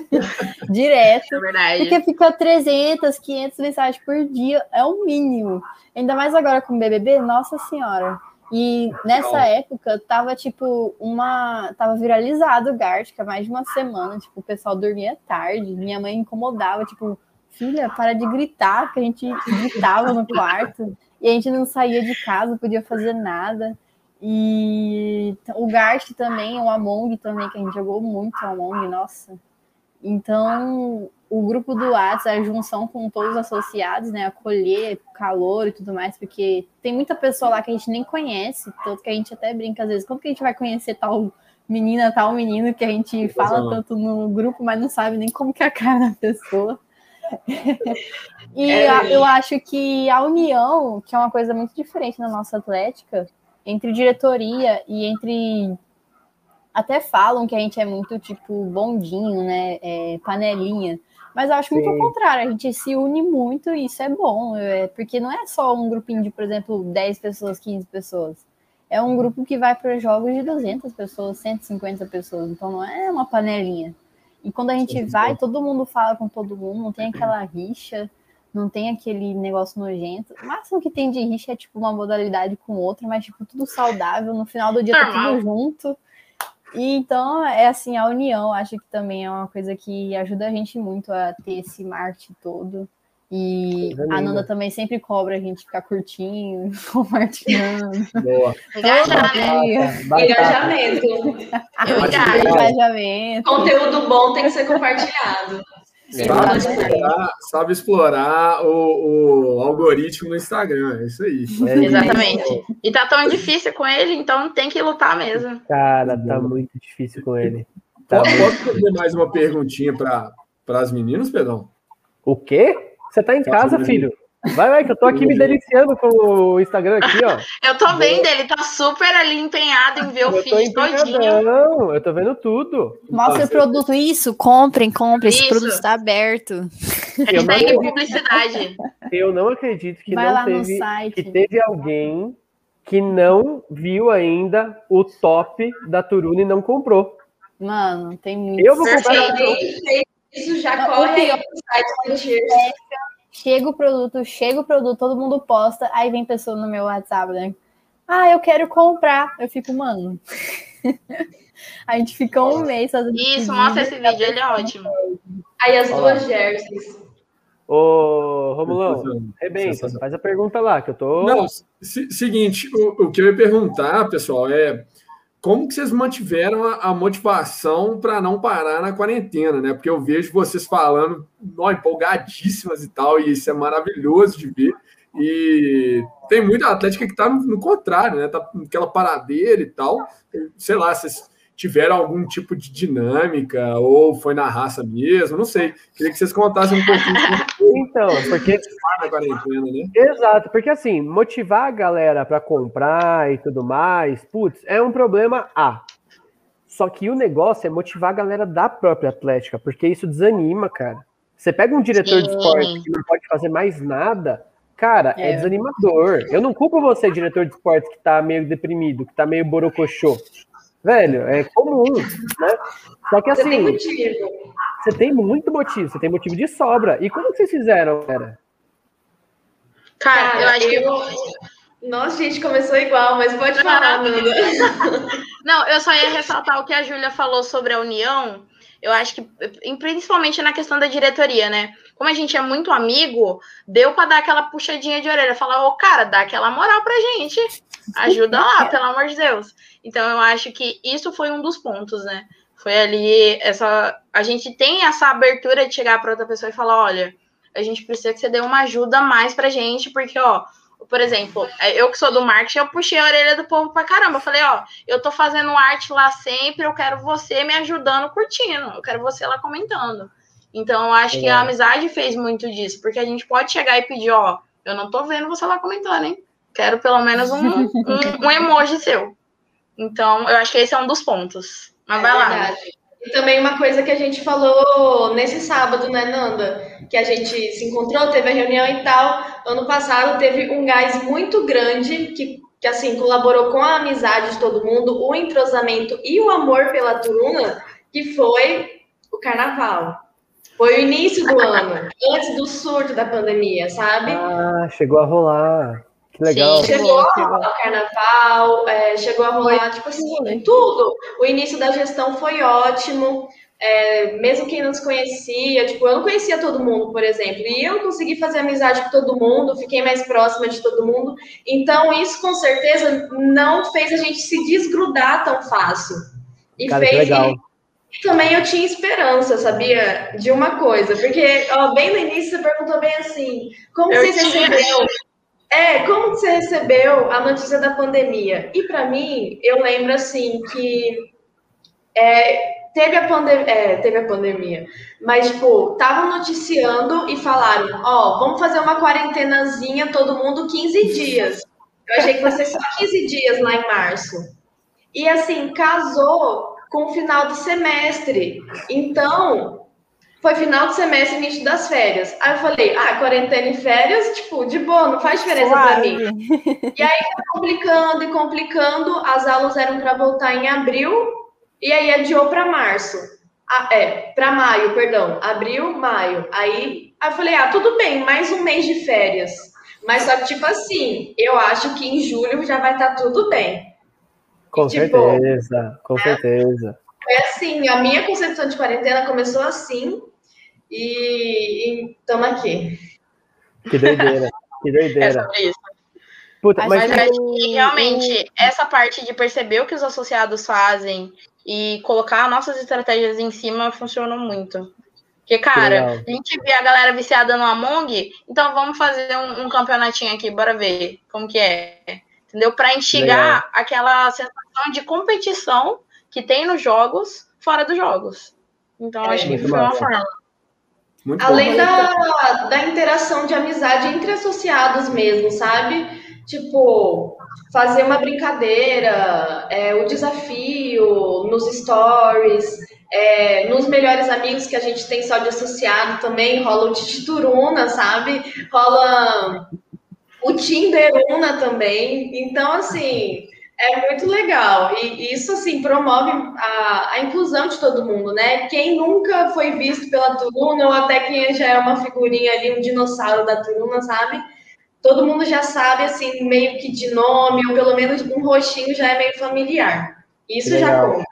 (laughs) Direto.
É verdade.
Porque fica 300, 500 mensagens por dia, é o mínimo. Ainda mais agora com o BBB, nossa senhora. E nessa época tava tipo uma. Tava viralizado o Gartic há mais de uma semana. Tipo, o pessoal dormia tarde. Minha mãe incomodava, tipo, filha, para de gritar, que a gente gritava no quarto e a gente não saía de casa, podia fazer nada. E o Gart também, o Among também, que a gente jogou muito o Among, nossa. Então, o grupo do WhatsApp, a junção com todos os associados, né? Acolher, calor e tudo mais, porque tem muita pessoa lá que a gente nem conhece, tanto que a gente até brinca às vezes, como que a gente vai conhecer tal menina, tal menino que a gente fala tanto no grupo, mas não sabe nem como que é a cara da pessoa. E é. a, eu acho que a união, que é uma coisa muito diferente na nossa atlética, entre diretoria e entre. Até falam que a gente é muito tipo bondinho, né? É, panelinha. Mas eu acho Sim. muito ao contrário, a gente se une muito e isso é bom, é, porque não é só um grupinho de, por exemplo, 10 pessoas, 15 pessoas. É um grupo que vai para jogos de 200 pessoas, 150 pessoas, então não é uma panelinha. E quando a gente vai, todo mundo fala com todo mundo, não tem aquela rixa, não tem aquele negócio nojento. O máximo que tem de rixa é tipo uma modalidade com outra, mas tipo tudo saudável, no final do dia tá tudo junto. E então é assim, a união, acho que também é uma coisa que ajuda a gente muito a ter esse marketing todo. E a Nanda também sempre cobra a gente ficar curtinho, (laughs) compartilhando.
Boa. Engajamento. Engajamento.
Engajamento.
Conteúdo bom tem que ser compartilhado.
Sabe explorar, sabe explorar o, o, algoritmo no Instagram, é isso aí.
É Exatamente. E tá tão difícil com ele, então tem que lutar mesmo.
Cara, tá muito difícil com ele.
Tá Posso fazer mais uma perguntinha para as meninas, Pedrão?
O quê? Você tá em tá casa, filho? Vai, vai, que eu tô aqui me deliciando com o Instagram aqui, ó. (laughs)
eu tô vendo, ele tá super ali empenhado em ver o feed todinho.
Não, eu tô vendo tudo.
Mostra o produto, isso, comprem, comprem, esse produto está aberto.
Hashtag não... publicidade.
Eu não acredito que
vai
não teve, que teve alguém que não viu ainda o top da Turuna e não comprou.
Mano, tem muito.
Eu vou comprar.
Isso já corre aí no site
Chega o produto, chega o produto, todo mundo posta, aí vem pessoa no meu WhatsApp, né? Ah, eu quero comprar. Eu fico, mano. (laughs) a gente fica um mês fazendo.
Isso, mostra esse vídeo, ele é ótimo.
Aí as duas jerseys.
Ô, Romulão, rebenta, faz a pergunta lá, que eu tô.
Não, seguinte, o, o que eu ia perguntar, pessoal, é como que vocês mantiveram a, a motivação para não parar na quarentena, né? Porque eu vejo vocês falando, ó, empolgadíssimas e tal, e isso é maravilhoso de ver. E tem muita atlética que está no, no, contrário, né? Tá naquela paradeira e tal. Sei lá, vocês tiveram algum tipo de dinâmica ou foi na raça mesmo, não sei. Queria que vocês contassem um pouquinho.
Então, porque quarentena, né? Exato, porque assim, motivar a galera para comprar e tudo mais, putz, é um problema A. Só que o negócio é motivar a galera da própria Atlética, porque isso desanima, cara. Você pega um diretor Sim. de esporte que não pode fazer mais nada, Cara, é. é. desanimador. Eu não culpo você, diretor de esportes, que tá meio deprimido, que tá meio borocochô. Velho, é comum, né? Só que assim. Você tem muito motivo, você tem motivo de sobra. E como vocês fizeram, cara?
Cara, eu acho que. Eu...
Nossa, gente, começou igual, mas pode falar, Nanda. (laughs)
Não, eu só ia ressaltar o que a Júlia falou sobre a união. Eu acho que, principalmente na questão da diretoria, né? como a gente é muito amigo, deu para dar aquela puxadinha de orelha, falar, ô cara, dá aquela moral pra gente, ajuda lá, pelo amor de Deus. Então eu acho que isso foi um dos pontos, né? Foi ali essa a gente tem essa abertura de chegar para outra pessoa e falar, olha, a gente precisa que você dê uma ajuda mais pra gente, porque ó, por exemplo, eu que sou do marketing, eu puxei a orelha do povo pra caramba. Eu falei, ó, eu tô fazendo arte lá sempre, eu quero você me ajudando curtindo, eu quero você lá comentando. Então, eu acho é. que a amizade fez muito disso, porque a gente pode chegar e pedir, ó, eu não tô vendo você lá comentando, hein? Quero pelo menos um, (laughs) um, um emoji seu. Então, eu acho que esse é um dos pontos. Mas é vai verdade. lá.
E também uma coisa que a gente falou nesse sábado, né, Nanda? Que a gente se encontrou, teve a reunião e tal. Ano passado teve um gás muito grande que, que assim, colaborou com a amizade de todo mundo, o entrosamento e o amor pela turuna, que foi o carnaval. Foi o início do ano, antes do surto da pandemia, sabe?
Ah, chegou a rolar. Que legal.
Sim, chegou a rolar o carnaval, é, chegou a rolar, tipo assim, tudo. O início da gestão foi ótimo. É, mesmo quem não se conhecia, tipo, eu não conhecia todo mundo, por exemplo, e eu consegui fazer amizade com todo mundo, fiquei mais próxima de todo mundo, então isso com certeza não fez a gente se desgrudar tão fácil. E Cara, fez também eu tinha esperança, sabia? De uma coisa, porque ó, bem no início você perguntou bem assim: como eu você tinha... É, como você recebeu a notícia da pandemia? E para mim, eu lembro assim que é, teve, a é, teve a pandemia, mas tipo, estavam noticiando e falaram: ó, vamos fazer uma quarentenazinha, todo mundo 15 dias. Eu achei que fosse só 15 dias lá em março. E assim, casou com o final do semestre. Então, foi final do semestre, início das férias. Aí eu falei, ah, quarentena e férias, tipo, de boa, não faz diferença para mim. E aí, complicando e complicando, as aulas eram para voltar em abril, e aí adiou para março. Ah, é, para maio, perdão. Abril, maio. Aí, aí eu falei, ah, tudo bem, mais um mês de férias. Mas só que, tipo assim, eu acho que em julho já vai estar tá tudo bem.
Com tipo, certeza, com é, certeza.
É assim, a minha concepção de quarentena começou assim e estamos aqui.
Que doideira, que doideira. É sobre isso.
Puta, mas, mas eu... realmente, essa parte de perceber o que os associados fazem e colocar nossas estratégias em cima funcionou muito. Porque, cara, a gente vê a galera viciada no Among, então vamos fazer um, um campeonatinho aqui, bora ver como que é entendeu? Para instigar Legal. aquela sensação de competição que tem nos jogos, fora dos jogos. Então, é, acho que foi uma forma.
Muito Além bom, da, da interação de amizade entre associados mesmo, sabe? Tipo, fazer uma brincadeira, é, o desafio nos stories, é, nos melhores amigos que a gente tem só de associado também, rola o Titituruna, sabe? Rola o Tinder Una também. Então, assim, é muito legal. E isso, assim, promove a, a inclusão de todo mundo, né? Quem nunca foi visto pela Turuna, ou até quem já é uma figurinha ali, um dinossauro da Turuna, sabe? Todo mundo já sabe, assim, meio que de nome, ou pelo menos um rostinho já é meio familiar. Isso já conta.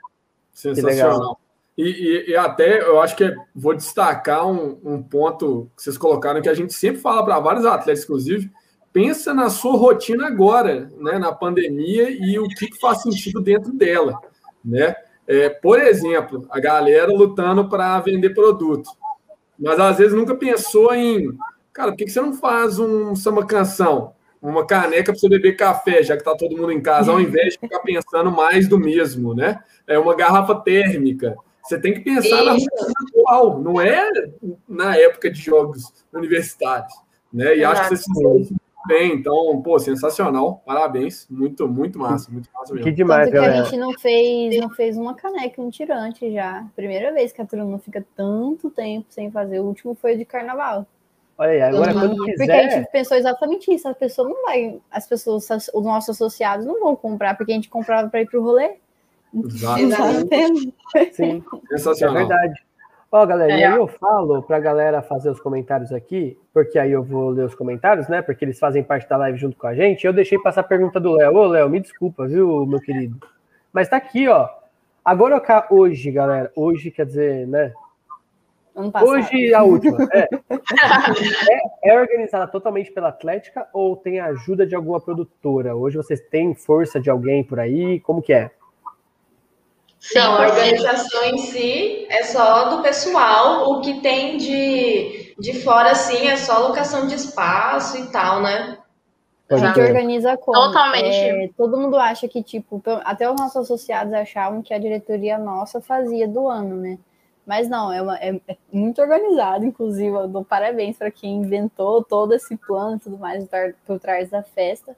Sensacional. E, e, e, até eu acho que vou destacar um, um, ponto que vocês colocaram que a gente sempre fala para vários atletas, inclusive, pensa na sua rotina agora, né, na pandemia e o que faz sentido dentro dela, né? É, por exemplo, a galera lutando para vender produto, mas às vezes nunca pensou em, cara, por que, que você não faz um samba canção, uma caneca para você beber café, já que está todo mundo em casa, ao invés de ficar pensando mais do mesmo, né? É uma garrafa térmica. Você tem que pensar Isso. na rotina atual, não é na época de jogos universitários, né? E acho que você se bem, então, pô, sensacional, parabéns, muito, muito massa, muito massa mesmo.
Que demais, Tanto que a gente não fez, não fez uma caneca, um tirante já. Primeira vez que a turma não fica tanto tempo sem fazer, o último foi de carnaval.
Olha aí, agora uhum. quando quiser...
Porque a gente pensou exatamente isso, a pessoa não vai, as pessoas, os nossos associados não vão comprar, porque a gente comprava para ir para o rolê.
Exatamente.
Sim, sensacional. É verdade. Ó, galera, é. e aí eu falo para a galera fazer os comentários aqui, porque aí eu vou ler os comentários, né? Porque eles fazem parte da live junto com a gente. Eu deixei passar a pergunta do Léo. Ô, Léo, me desculpa, viu, meu querido? Mas tá aqui, ó. Agora hoje, galera, hoje quer dizer, né? Hoje a última. É. (laughs) é. é, organizada totalmente pela Atlética ou tem a ajuda de alguma produtora? Hoje vocês têm força de alguém por aí? Como que é?
Sim, a organização em si é só do pessoal, o que tem de, de fora, assim, é só locação de espaço e tal, né?
A gente organiza como?
Totalmente.
É, todo mundo acha que, tipo, até os nossos associados achavam que a diretoria nossa fazia do ano, né? Mas não, é, uma, é, é muito organizado, inclusive, eu dou parabéns para quem inventou todo esse plano e tudo mais por trás da festa.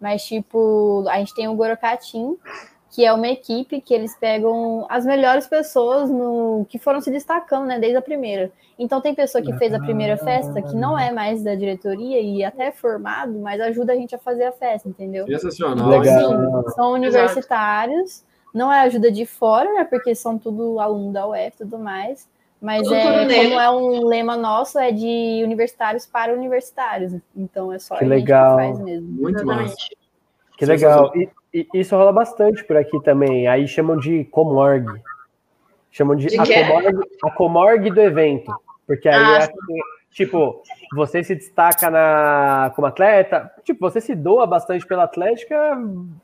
Mas, tipo, a gente tem o Gorocatim, que é uma equipe que eles pegam as melhores pessoas no que foram se destacando, né, desde a primeira. Então tem pessoa que fez a primeira festa que não é mais da diretoria e até é formado, mas ajuda a gente a fazer a festa, entendeu?
Sensacional.
Então, assim, são universitários, Exato. não é ajuda de fora, né, porque são tudo aluno da UF e tudo mais. Mas é, como é um lema nosso, é de universitários para universitários. Então é só
que a legal.
gente que faz mesmo.
Muito massa.
Que legal. E, e, isso rola bastante por aqui também. Aí chamam de comorg. Chamam de, de a, comorg, a comorg do evento. Porque aí ah, é assim, tipo, você se destaca na, como atleta, tipo, você se doa bastante pela Atlética,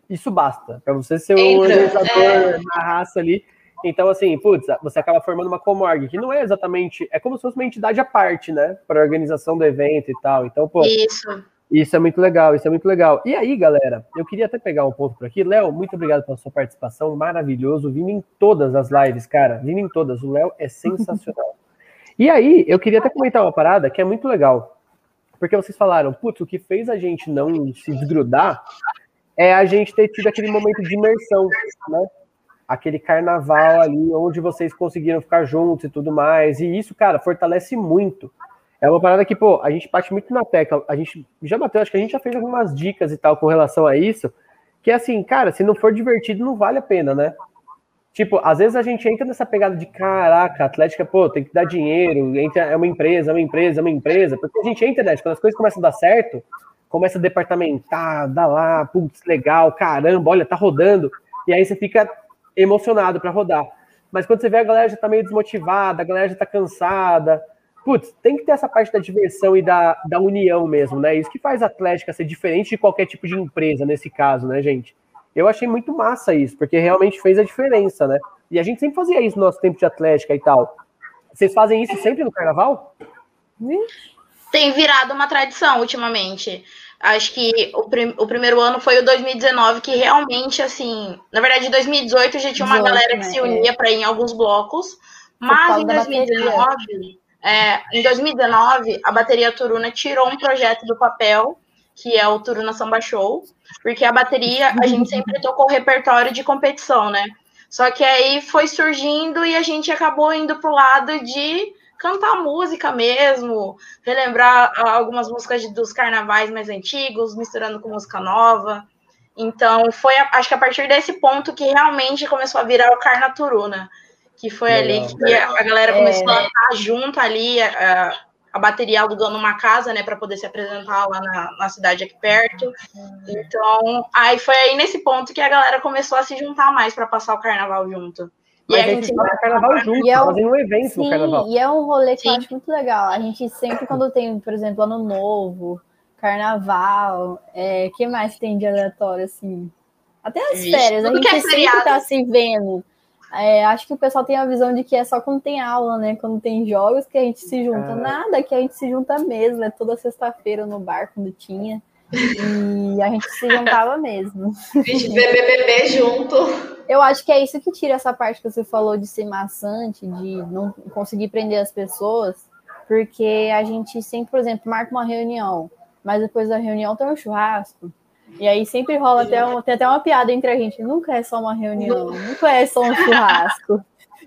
isso basta. Para você ser um organizador é. na raça ali. Então, assim, putz, você acaba formando uma comorg, que não é exatamente. É como se fosse uma entidade à parte, né? Para a organização do evento e tal. Então, pô.
Isso.
Isso é muito legal, isso é muito legal. E aí, galera, eu queria até pegar um ponto por aqui. Léo, muito obrigado pela sua participação, maravilhoso. Vindo em todas as lives, cara. Vindo em todas. O Léo é sensacional. e aí, eu queria até comentar uma parada que é muito legal. Porque vocês falaram, putz, o que fez a gente não se desgrudar é a gente ter tido aquele momento de imersão, né? Aquele carnaval ali onde vocês conseguiram ficar juntos e tudo mais. E isso, cara, fortalece muito é uma parada que, pô, a gente bate muito na tecla. A gente já bateu, acho que a gente já fez algumas dicas e tal com relação a isso. Que é assim, cara, se não for divertido, não vale a pena, né? Tipo, às vezes a gente entra nessa pegada de caraca, a Atlética, pô, tem que dar dinheiro, entra, é uma empresa, é uma empresa, é uma empresa. Porque a gente entra, né? Quando as coisas começam a dar certo, começa a departamentar, dá lá, putz, legal, caramba, olha, tá rodando. E aí você fica emocionado para rodar. Mas quando você vê a galera já tá meio desmotivada, a galera já tá cansada, putz, tem que ter essa parte da diversão e da, da união mesmo, né? Isso que faz a Atlética ser diferente de qualquer tipo de empresa nesse caso, né, gente? Eu achei muito massa isso, porque realmente fez a diferença, né? E a gente sempre fazia isso no nosso tempo de Atlética e tal. Vocês fazem isso sempre no carnaval?
Tem virado uma tradição ultimamente. Acho que o, prim o primeiro ano foi o 2019, que realmente, assim, na verdade, em 2018 já tinha uma 18, galera que né? se unia para ir em alguns blocos, mas em 2019 é, em 2019, a bateria Turuna tirou um projeto do papel, que é o Turuna Samba Show, porque a bateria, a gente (laughs) sempre tocou repertório de competição, né? Só que aí foi surgindo e a gente acabou indo pro lado de cantar música mesmo, relembrar algumas músicas dos carnavais mais antigos, misturando com música nova. Então, foi, acho que a partir desse ponto que realmente começou a virar o Carnaturuna que foi Legal. ali que a, galera começou é... a estar junto ali, a, a bateria alugando uma casa, né, para poder se apresentar lá na, na, cidade aqui perto. Então, aí foi aí nesse ponto que a galera começou a se juntar mais para passar o carnaval junto.
Mas e a gente vai carnaval junto, é um, fazendo um evento
sim,
no carnaval.
E é um rolê que sim. eu acho muito legal. A gente sempre, quando tem, por exemplo, ano novo, carnaval, é, que mais tem de aleatório, assim? Até as Vixe, férias, a gente é sempre tá se vendo. É, acho que o pessoal tem a visão de que é só quando tem aula, né? Quando tem jogos que a gente se junta. Nada, que a gente se junta mesmo. É toda sexta-feira no bar, quando tinha. E a gente se juntava mesmo.
Vixe, BBB junto.
Eu acho que é isso que tira essa parte que você falou de ser maçante, de não conseguir prender as pessoas, porque a gente sempre, por exemplo, marca uma reunião, mas depois da reunião tem um churrasco. E aí sempre rola até, um, tem até uma piada entre a gente. Nunca é só uma reunião, nunca é só um churrasco.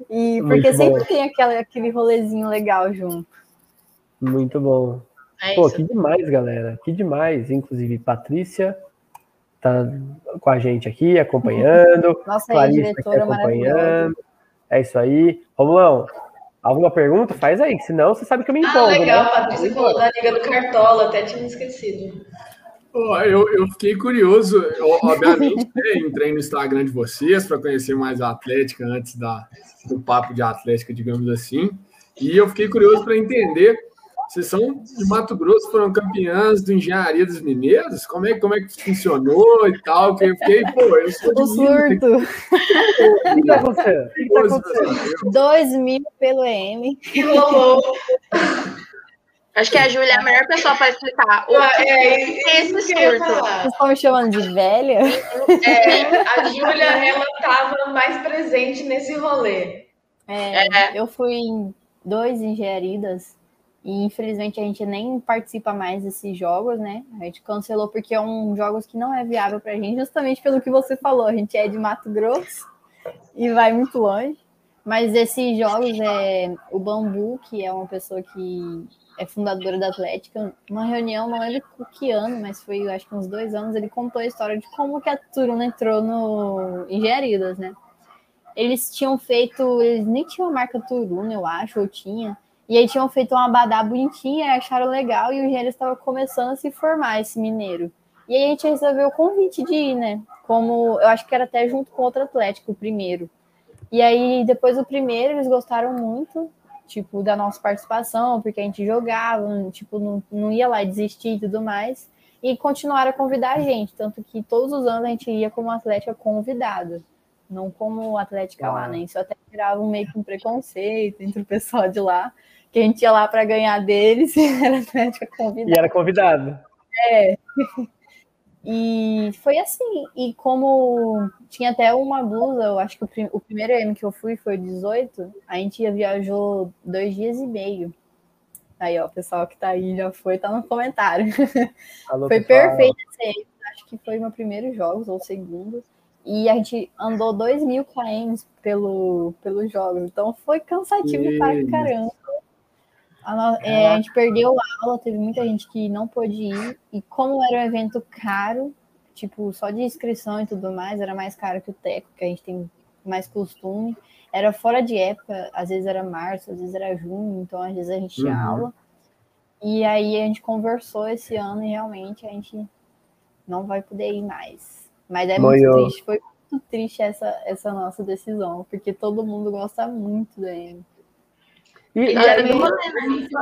E porque Muito sempre bom. tem aquela, aquele rolezinho legal junto.
Muito bom. É Pô, que demais, galera. Que demais. Inclusive, Patrícia tá com a gente aqui, acompanhando. (laughs)
Nossa, Clarice é diretora acompanhando.
É isso aí. Romulão, alguma pergunta? Faz aí, senão você sabe que eu me ah, empolgo.
Ah, legal, né? Patrícia falou da Liga do Cartola, até tinha esquecido.
Oh, eu, eu fiquei curioso, eu, obviamente, né, entrei no Instagram de vocês para conhecer mais a Atlética antes da, do papo de Atlética, digamos assim, e eu fiquei curioso para entender vocês são de Mato Grosso, foram campeãs do Engenharia dos Mineiros? Como é, como é que funcionou e tal? Que eu fiquei, pô, eu sou de
O surto. (laughs) O
que tá acontecendo? Que tá acontecendo?
2 mil pelo M.
Acho que a Júlia é a melhor pessoa para explicar. O que é, é esse surto?
Vocês estão me chamando de velha?
É, a Júlia, ela estava mais presente nesse rolê.
É, é. Eu fui em dois engenharidas e infelizmente a gente nem participa mais desses jogos, né? A gente cancelou porque é um jogos que não é viável para a gente, justamente pelo que você falou. A gente é de Mato Grosso e vai muito longe. Mas esses jogos é o Bambu, que é uma pessoa que é fundadora da Atlética, uma reunião, não lembro que ano, mas foi acho que uns dois anos, ele contou a história de como que a Turuna entrou no Engenharidas, né? Eles tinham feito, eles nem tinham a marca Turuna, eu acho, ou tinha, e aí tinham feito uma abadá bonitinha, acharam legal, e o Engenharidas estava começando a se formar, esse mineiro. E aí a gente recebeu o convite de ir, né? Como, eu acho que era até junto com outro Atlético, o primeiro. E aí, depois do primeiro, eles gostaram muito, tipo, da nossa participação, porque a gente jogava, tipo, não, não ia lá desistir e tudo mais, e continuaram a convidar a gente, tanto que todos os anos a gente ia como atlética convidada, não como atlética ah. lá, né? Isso até gerava um meio que um preconceito entre o pessoal de lá, que a gente ia lá para ganhar deles (laughs) e era atlética convidada.
E era convidado.
É. E foi assim, e como tinha até uma blusa, eu acho que o, prim o primeiro ano que eu fui foi 18, a gente viajou dois dias e meio. Aí, ó, o pessoal que tá aí já foi, tá no comentário. (laughs) Alô, foi perfeito esse acho que foi meu primeiro jogos, ou segundo. E a gente andou 2 mil km pelo, pelos jogos, então foi cansativo e... para caramba. A, é, a, gente perdeu a aula, teve muita gente que não pôde ir, e como era um evento caro, tipo, só de inscrição e tudo mais, era mais caro que o Teco, que a gente tem mais costume. Era fora de época, às vezes era março, às vezes era junho, então às vezes a gente tinha uhum. aula. E aí a gente conversou esse ano e realmente a gente não vai poder ir mais. Mas é muito triste, foi muito triste essa, essa nossa decisão, porque todo mundo gosta muito dele.
E, e aí,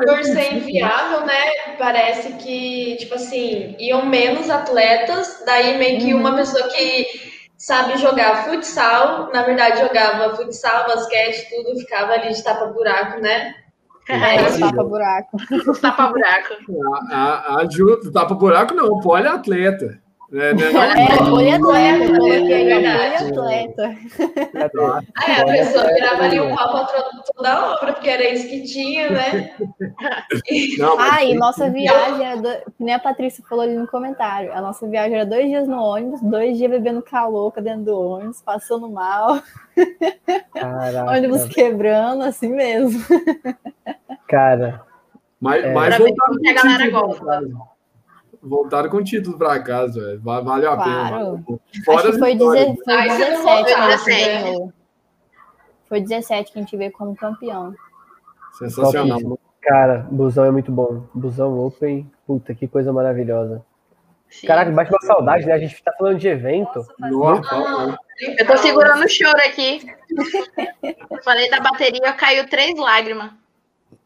por ser inviável, né? Parece que, tipo assim, iam menos atletas, daí meio que uma uhum. pessoa que sabe jogar futsal, na verdade jogava futsal, basquete, tudo, ficava ali de tapa-buraco, né?
É, tapa-buraco.
Tapa-buraco.
A, a, a Ju, tapa-buraco não, poliatleta.
É, né? (laughs) é poliatleta, poliatleta.
Aí a pessoa virava ali o papo toda a obra, porque era isso que tinha, né?
Não, ah, e nossa viagem era, do... nem a Patrícia falou ali no comentário, a nossa viagem era dois dias no ônibus, dois dias bebendo calouca dentro do ônibus, passando mal. Caraca. (laughs) ônibus quebrando, assim mesmo.
Cara. (laughs)
Mas, é, mas voltar a galera gosta voltaram com título para casa, velho. Valeu a claro.
pena. Fora Acho que foi, deze... foi 17 Foi 17 que a gente veio como campeão.
Sensacional.
Cara, busão é muito bom. Busão Open, puta, que coisa maravilhosa. Sim. Caraca, bate uma saudade, né? A gente tá falando de evento.
Nossa, ah, eu tô segurando o choro aqui. Falei da bateria, caiu três lágrimas.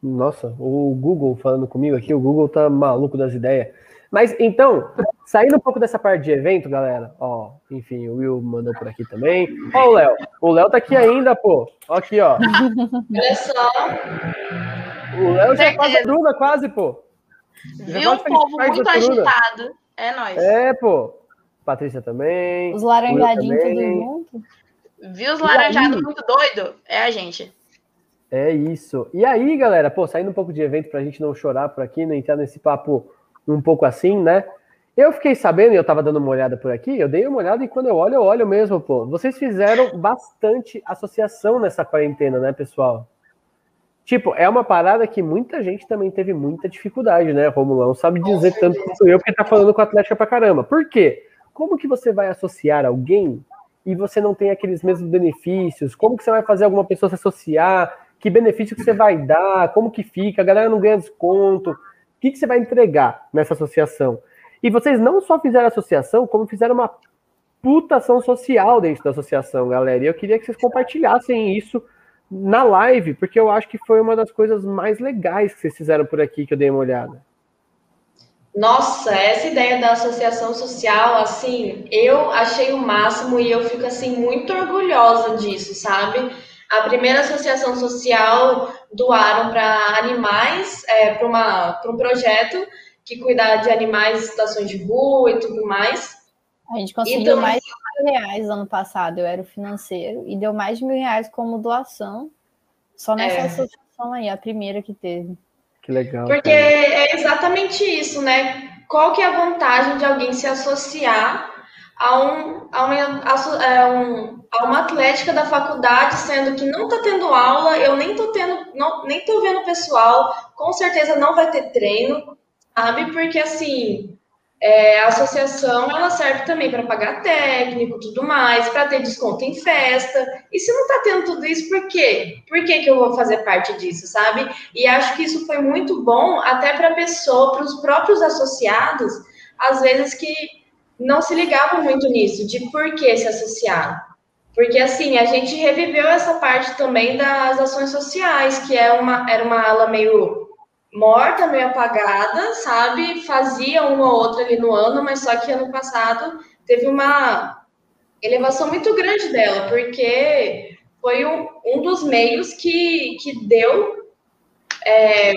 Nossa, o Google falando comigo aqui, o Google tá maluco das ideias. Mas então, saindo um pouco dessa parte de evento, galera, ó, enfim, o Will mandou por aqui também. Ó, o Léo, o Léo tá aqui ainda, pô. Ó, aqui, ó.
Olha só.
O Léo já tá Bruna quase, pô.
Viu um povo muito agitado. É nóis.
É, pô. Patrícia também.
Os laranjadinhos tudo junto.
Viu os laranjados muito doido? É a gente.
É isso. E aí, galera, pô, saindo um pouco de evento pra gente não chorar por aqui, não entrar nesse papo um pouco assim, né? Eu fiquei sabendo, e eu tava dando uma olhada por aqui, eu dei uma olhada e quando eu olho, eu olho mesmo, pô. Vocês fizeram bastante associação nessa quarentena, né, pessoal? Tipo, é uma parada que muita gente também teve muita dificuldade, né? Romulão sabe dizer tanto quanto eu, porque tá falando com a Atlética pra caramba. Por quê? Como que você vai associar alguém e você não tem aqueles mesmos benefícios? Como que você vai fazer alguma pessoa se associar? Que benefício que você vai dar? Como que fica? A galera não ganha desconto? O que, que você vai entregar nessa associação? E vocês não só fizeram associação, como fizeram uma puta ação social dentro da associação, galera. E eu queria que vocês compartilhassem isso na live, porque eu acho que foi uma das coisas mais legais que vocês fizeram por aqui, que eu dei uma olhada.
Nossa, essa ideia da associação social, assim, eu achei o máximo e eu fico, assim, muito orgulhosa disso, sabe? A primeira associação social doaram para animais, é, para um projeto que cuidar de animais em situações de rua e tudo mais.
A gente conseguiu então, mais de mil reais ano passado, eu era o financeiro, e deu mais de mil reais como doação, só nessa é. associação aí, a primeira que teve.
Que legal.
Porque cara. é exatamente isso, né? Qual que é a vantagem de alguém se associar a, um, a, uma, a, é, um, a uma atlética da faculdade, sendo que não está tendo aula, eu nem tô tendo, não, nem tô vendo pessoal, com certeza não vai ter treino, sabe? Porque assim, é, a associação ela serve também para pagar técnico, tudo mais, para ter desconto em festa. E se não está tendo tudo isso, por quê? Por que, que eu vou fazer parte disso, sabe? E acho que isso foi muito bom até para a pessoa, para os próprios associados, às vezes que não se ligavam muito nisso, de por que se associar. Porque assim, a gente reviveu essa parte também das ações sociais, que é uma, era uma ala meio morta, meio apagada, sabe? Fazia uma ou outra ali no ano, mas só que ano passado teve uma elevação muito grande dela, porque foi um, um dos meios que, que deu é,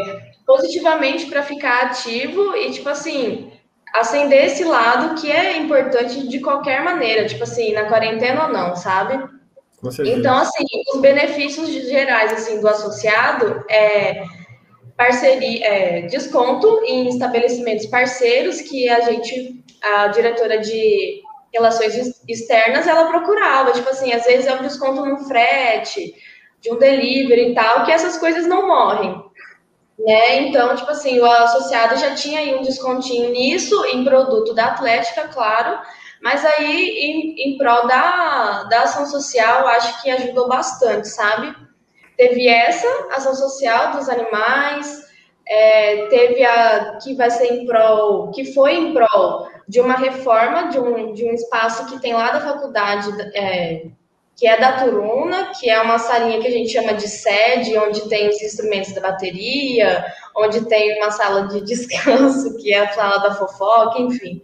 positivamente para ficar ativo e, tipo assim, acender esse lado que é importante de qualquer maneira, tipo assim, na quarentena ou não, sabe? Então, assim, os benefícios gerais assim do associado é parceria, é, desconto em estabelecimentos parceiros que a gente, a diretora de relações externas, ela procurava, tipo assim, às vezes é um desconto no frete, de um delivery e tal, que essas coisas não morrem. Né? Então, tipo assim, o associado já tinha aí um descontinho nisso, em produto da Atlética, claro, mas aí em, em prol da, da ação social, acho que ajudou bastante, sabe? Teve essa ação social dos animais, é, teve a que vai ser em prol, que foi em prol de uma reforma de um, de um espaço que tem lá da faculdade, é, que é da Turuna, que é uma salinha que a gente chama de sede, onde tem os instrumentos da bateria, onde tem uma sala de (laughs) descanso, que é a sala da fofoca, enfim.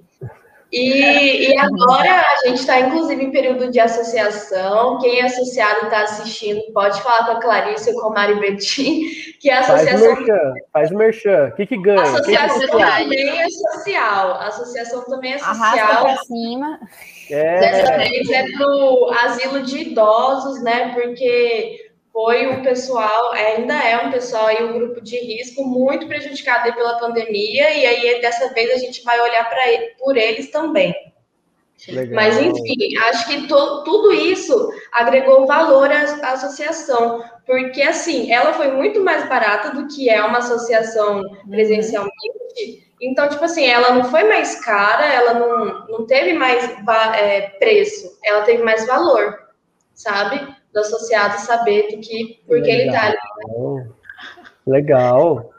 E, e agora a gente está, inclusive, em período de associação. Quem é associado e está assistindo pode falar com a Clarice ou com a Mari Betim, que é a associação.
Faz o merchan, faz o merchan. O que, que ganha? A
associação que também é social. A associação também é social.
Arrasta para cima.
É. Dessa vez é para o asilo de idosos, né? Porque foi um pessoal, ainda é um pessoal aí, um grupo de risco muito prejudicado pela pandemia, e aí dessa vez a gente vai olhar para por eles também. Legal. Mas, enfim, acho que to, tudo isso agregou valor à, à, associação, porque, assim, ela foi muito mais barata do que é uma associação uhum. presencialmente. Então, tipo assim, ela não foi mais cara, ela não, não teve mais é, preço, ela teve mais valor, sabe? Do associado saber do que, porque ele está ali.
Legal.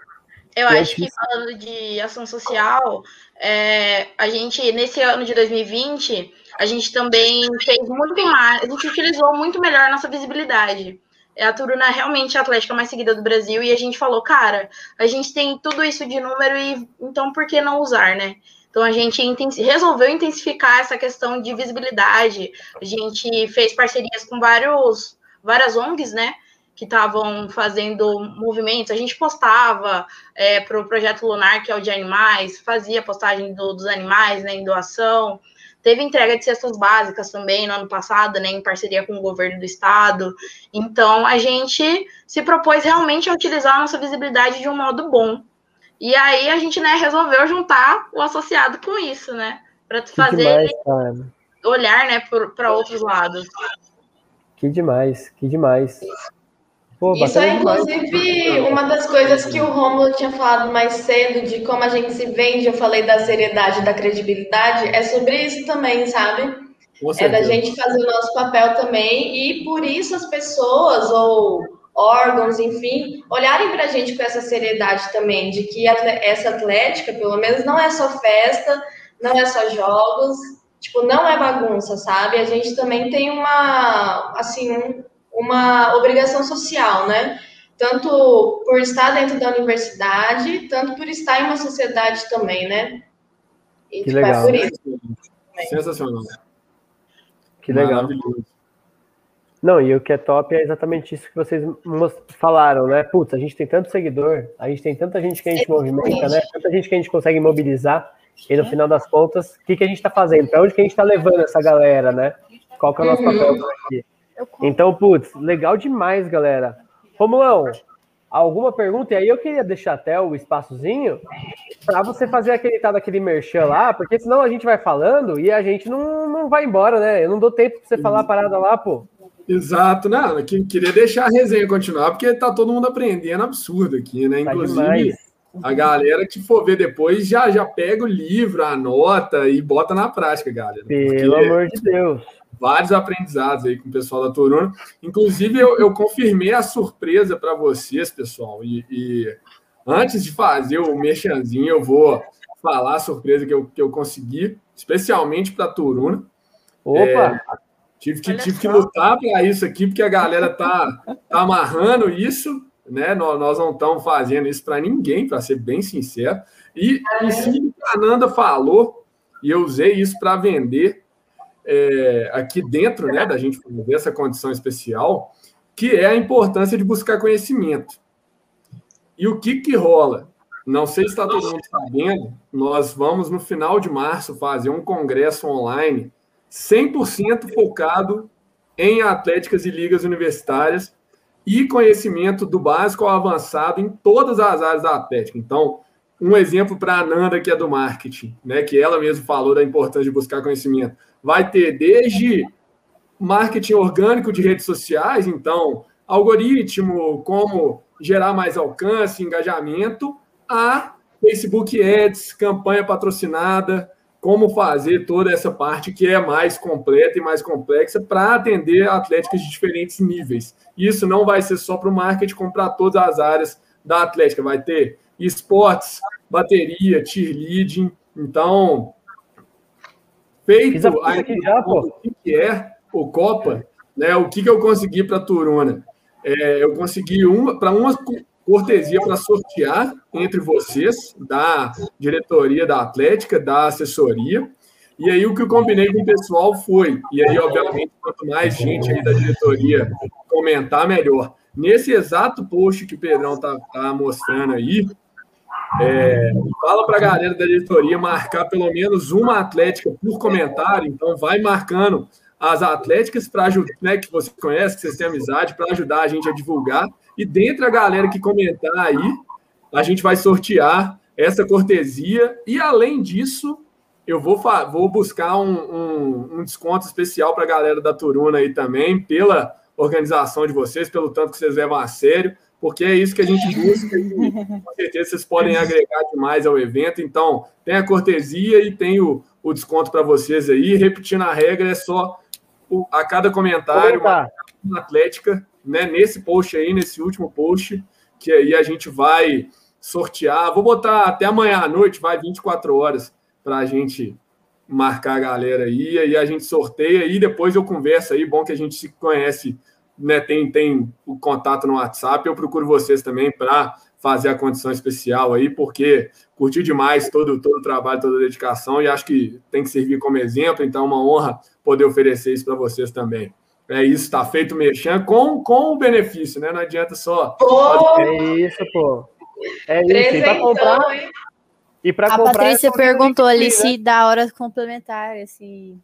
Eu acho que falando de ação social, é, a gente, nesse ano de 2020, a gente também fez muito mais, a gente utilizou muito melhor a nossa visibilidade. É a Turuna realmente a atlética mais seguida do Brasil e a gente falou, cara, a gente tem tudo isso de número e então por que não usar, né? Então a gente resolveu intensificar essa questão de visibilidade. A gente fez parcerias com vários, várias ONGs, né? que estavam fazendo movimentos, a gente postava é, para o projeto Lunar, que é o de animais, fazia postagem do, dos animais né, em doação. Teve entrega de cestas básicas também no ano passado, né, em parceria com o governo do estado. Então, a gente se propôs realmente a utilizar a nossa visibilidade de um modo bom. E aí a gente né, resolveu juntar o associado com isso, né? Para fazer demais, olhar né, para outros lados.
Que demais, que demais.
Pô, Isso é, inclusive, uma das coisas que o Romulo tinha falado mais cedo, de como a gente se vende, eu falei da seriedade, da credibilidade, é sobre isso também, sabe? É da gente fazer o nosso papel também, e por isso as pessoas, ou órgãos, enfim, olharem para a gente com essa seriedade também, de que essa atlética, pelo menos, não é só festa, não é só jogos, tipo, não é bagunça, sabe? A gente também tem uma, assim, um, uma obrigação social, né? Tanto por estar dentro da universidade, tanto por estar em uma sociedade também, né?
E, que tipo, é legal. É por isso.
Sensacional.
Que legal. Não, e o que é top é exatamente isso que vocês falaram, né? Putz, a gente tem tanto seguidor, a gente tem tanta gente que a gente movimenta, né? Tanta gente que a gente consegue mobilizar, e no final das contas, o que, que a gente está fazendo? Para onde que a gente está levando essa galera, né? Qual que é o nosso papel uhum. aqui? Então, putz, legal demais, galera. Romulão, alguma pergunta? E aí eu queria deixar até o espaçozinho para você fazer aquele tal daquele merchan lá, porque senão a gente vai falando e a gente não, não vai embora, né? Eu não dou tempo para você falar a parada lá, pô.
Exato, não, eu queria deixar a resenha continuar, porque tá todo mundo aprendendo absurdo aqui, né? Tá Inclusive, a galera que for ver depois já, já pega o livro, anota e bota na prática, galera.
Pelo amor de Deus
vários aprendizados aí com o pessoal da Toruna. Inclusive, eu, eu confirmei a surpresa para vocês, pessoal. E, e, antes de fazer o mexanzinho, eu vou falar a surpresa que eu, que eu consegui, especialmente para a Turuna.
Opa! É,
tive que, tive que lutar para isso aqui, porque a galera tá, tá amarrando isso, né? Nós, nós não estamos fazendo isso para ninguém, para ser bem sincero. E em cima que a Nanda falou, e eu usei isso para vender é, aqui dentro né, da gente fazer essa condição especial, que é a importância de buscar conhecimento. E o que, que rola? Não sei se está todo mundo sabendo, nós vamos no final de março fazer um congresso online 100% focado em atléticas e ligas universitárias e conhecimento do básico ao avançado em todas as áreas da atlética. Então, um exemplo para a Nanda, que é do marketing, né, que ela mesma falou da importância de buscar conhecimento vai ter desde marketing orgânico de redes sociais, então, algoritmo, como gerar mais alcance, engajamento, a Facebook Ads, campanha patrocinada, como fazer toda essa parte que é mais completa e mais complexa para atender atléticas de diferentes níveis. Isso não vai ser só para o marketing, como para todas as áreas da atlética. Vai ter esportes, bateria, cheerleading. Então, feito a já, o que é o Copa, né? O que, que eu consegui para a Turuna? É, eu consegui uma para uma cortesia para sortear entre vocês da diretoria da Atlética, da assessoria. E aí o que eu combinei com o pessoal foi, e aí obviamente quanto mais gente aí da diretoria comentar melhor. Nesse exato post que o Pedrão tá, tá mostrando aí, é, fala para a galera da diretoria marcar pelo menos uma atlética por comentário, então vai marcando as atléticas para ajudar, né, que você conhece, que vocês têm amizade, para ajudar a gente a divulgar. E dentre a galera que comentar aí, a gente vai sortear essa cortesia. E além disso, eu vou, vou buscar um, um, um desconto especial para a galera da Turuna aí também, pela organização de vocês, pelo tanto que vocês levam a sério porque é isso que a gente busca e com certeza vocês podem agregar demais ao evento. Então, tem a cortesia e tem o, o desconto para vocês aí. Repetindo a regra, é só o, a cada comentário, uma, uma atlética, né, nesse post aí, nesse último post, que aí a gente vai sortear. Vou botar até amanhã à noite, vai 24 horas para a gente marcar a galera aí, aí a gente sorteia e depois eu converso aí. Bom que a gente se conhece, né? Tem, tem o contato no WhatsApp. Eu procuro vocês também para fazer a condição especial aí, porque curti demais todo, todo o trabalho, toda a dedicação e acho que tem que servir como exemplo. Então, é uma honra poder oferecer isso para vocês também. É isso, tá feito o com, com o benefício, né? Não adianta só.
É isso, pô. É isso. E para comprar.
E para comprar. A Patrícia perguntou ali né? se dá hora complementar esse.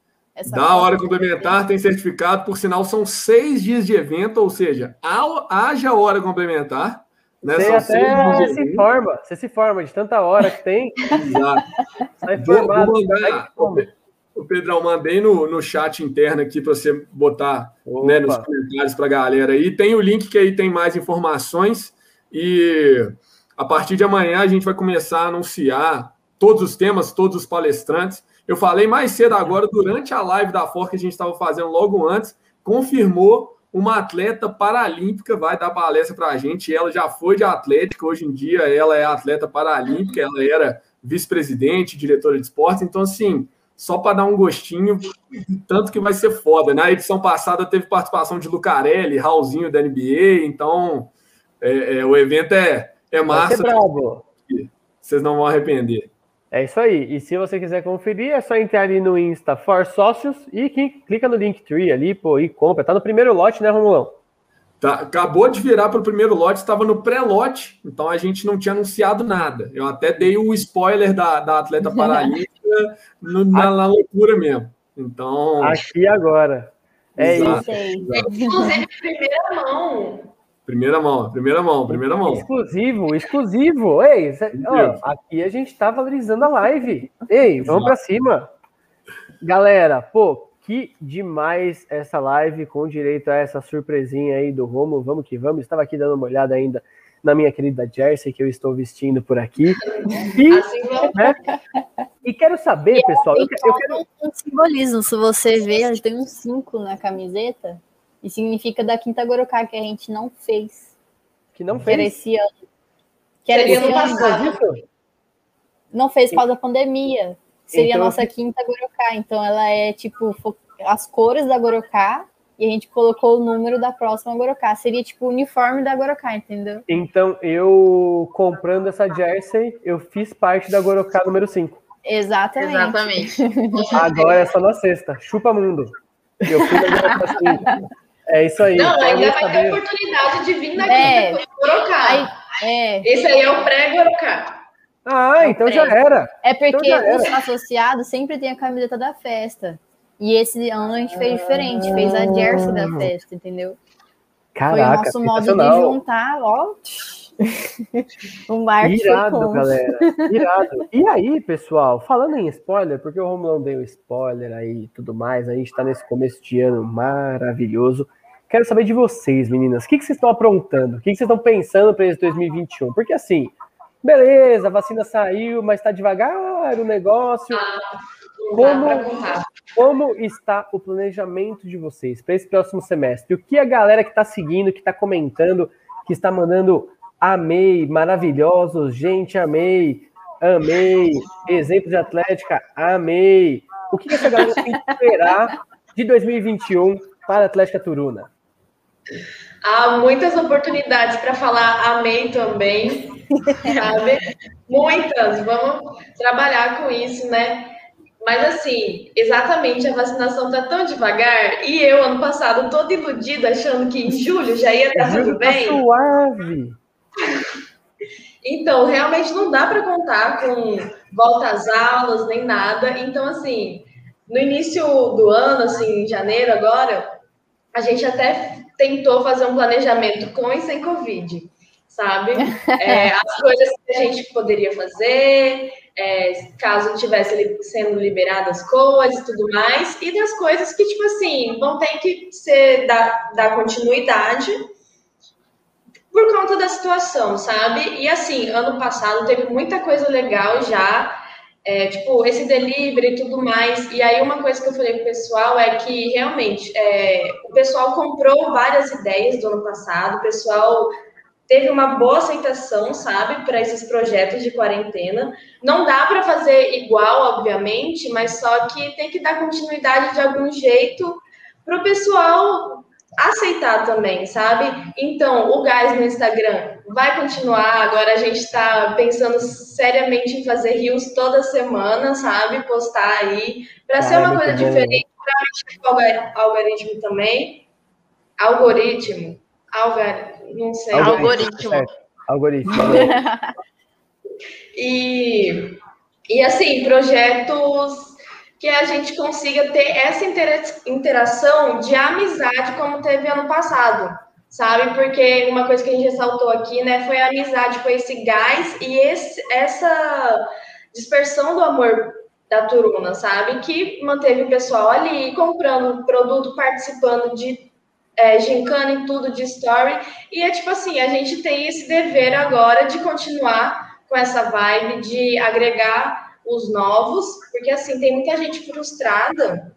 Dá hora complementar, tem certificado, por sinal, são seis dias de evento, ou seja, haja hora complementar.
Né? Você até se evento. forma, você se forma de tanta hora que tem.
Exato. Sai formado. Vou mandar, o Pedrão, mandei no, no chat interno aqui para você botar né, nos comentários para a galera aí. Tem o link que aí tem mais informações e a partir de amanhã a gente vai começar a anunciar todos os temas, todos os palestrantes. Eu falei mais cedo agora, durante a live da FOR que a gente estava fazendo logo antes, confirmou uma atleta paralímpica, vai dar palestra para a gente. Ela já foi de atlética, hoje em dia ela é atleta paralímpica, ela era vice-presidente, diretora de esportes. Então, assim, só para dar um gostinho, tanto que vai ser foda. Na edição passada teve participação de Lucarelli, Raulzinho da NBA, então é, é, o evento é, é massa. bravo. Vocês não vão arrepender.
É isso aí. E se você quiser conferir, é só entrar ali no Insta for Sócios e clica no Linktree ali, pô, e compra. Tá no primeiro lote, né, Romulão?
Tá, acabou de virar para o primeiro lote, estava no pré-lote, então a gente não tinha anunciado nada. Eu até dei o spoiler da, da atleta (laughs) paralímpica no, na, na, loucura mesmo. Então.
Aqui agora. É Exato.
isso. Inclusive, primeira mão.
Primeira mão, primeira mão, primeira mão.
Exclusivo, exclusivo. Ei, cê, ó, aqui a gente está valorizando a live. Ei, vamos para cima. Galera, pô, que demais essa live com direito a essa surpresinha aí do Romo. Vamos que vamos. Estava aqui dando uma olhada ainda na minha querida jersey que eu estou vestindo por aqui. E, (laughs) assim né, e quero saber, e pessoal. Eu, eu quero...
um simbolismo. Se você ver, tem um 5 na camiseta. E significa da Quinta Gorocá que a gente não fez.
Que não fez? Que era
esse ano. Que era esse ano. Não fez por causa da pandemia. Seria então, a nossa quinta Gorocá. Então ela é tipo as cores da Gorocá e a gente colocou o número da próxima Gorocá. Seria tipo o uniforme da Gorocá, entendeu?
Então eu comprando essa jersey, eu fiz parte da Gorocá número 5.
Exatamente.
Exatamente.
Agora é só na sexta. Chupa mundo. Eu fui na Gorocá (laughs) 5. É isso aí.
Não, ainda vai ter oportunidade de vir na é, quinta é. Esse aí é o pré-Gorocá.
Ah, então já era.
É então porque então os associados sempre tem a camiseta da festa. E esse ano a gente fez diferente, fez a jersey da festa, entendeu?
Caraca,
Foi o nosso modo de juntar, ó. (laughs)
o marketing. Irado, galera. (laughs) Irado. E aí, pessoal, falando em spoiler, porque o Romulão deu spoiler aí e tudo mais, a gente tá nesse começo de ano maravilhoso. Quero saber de vocês, meninas. O que, que vocês estão aprontando? O que, que vocês estão pensando para esse 2021? Porque assim, beleza, a vacina saiu, mas está devagar o negócio. Como, como está o planejamento de vocês para esse próximo semestre? O que a galera que está seguindo, que está comentando, que está mandando amei, maravilhosos, gente, amei, amei, exemplo de Atlética, amei. O que essa galera tem que esperar de 2021 para a Atlética Turuna?
Há muitas oportunidades para falar amém também, sabe? Muitas, vamos trabalhar com isso, né? Mas assim, exatamente, a vacinação tá tão devagar e eu, ano passado, toda iludida, achando que em julho já ia estar tudo tá bem.
Tá suave.
Então, realmente não dá para contar com volta às aulas, nem nada. Então, assim, no início do ano, assim, em janeiro agora, a gente até tentou fazer um planejamento com e sem Covid, sabe? (laughs) É, as coisas que a gente poderia fazer, é, caso tivesse sendo liberadas coisas e tudo mais, e das coisas que, tipo assim, vão ter que ser, dar, dar continuidade por conta da situação, sabe? E assim, ano passado teve muita coisa legal já, é, tipo, esse delivery e tudo mais. E aí, uma coisa que eu falei pro pessoal é que realmente é, o pessoal comprou várias ideias do ano passado, o pessoal teve uma boa aceitação, sabe, para esses projetos de quarentena. Não dá para fazer igual, obviamente, mas só que tem que dar continuidade de algum jeito para o pessoal aceitar também, sabe? Então, o gás no Instagram vai continuar. Agora a gente está pensando seriamente em fazer rios toda semana, sabe? Postar aí, para ser uma coisa diferente, para mexer com o algoritmo também. Algoritmo. Algar... Não sei.
Algoritmo.
Algoritmo. Algoritmo. (laughs)
e, e assim, projetos que a gente consiga ter essa interação de amizade como teve ano passado, sabe? Porque uma coisa que a gente ressaltou aqui, né, foi a amizade, foi esse gás e esse, essa dispersão do amor da Turuna, sabe? Que manteve o pessoal ali comprando produto, participando de é, gincana e tudo de story. E é tipo assim, a gente tem esse dever agora de continuar com essa vibe de agregar os novos, porque assim, tem muita gente frustrada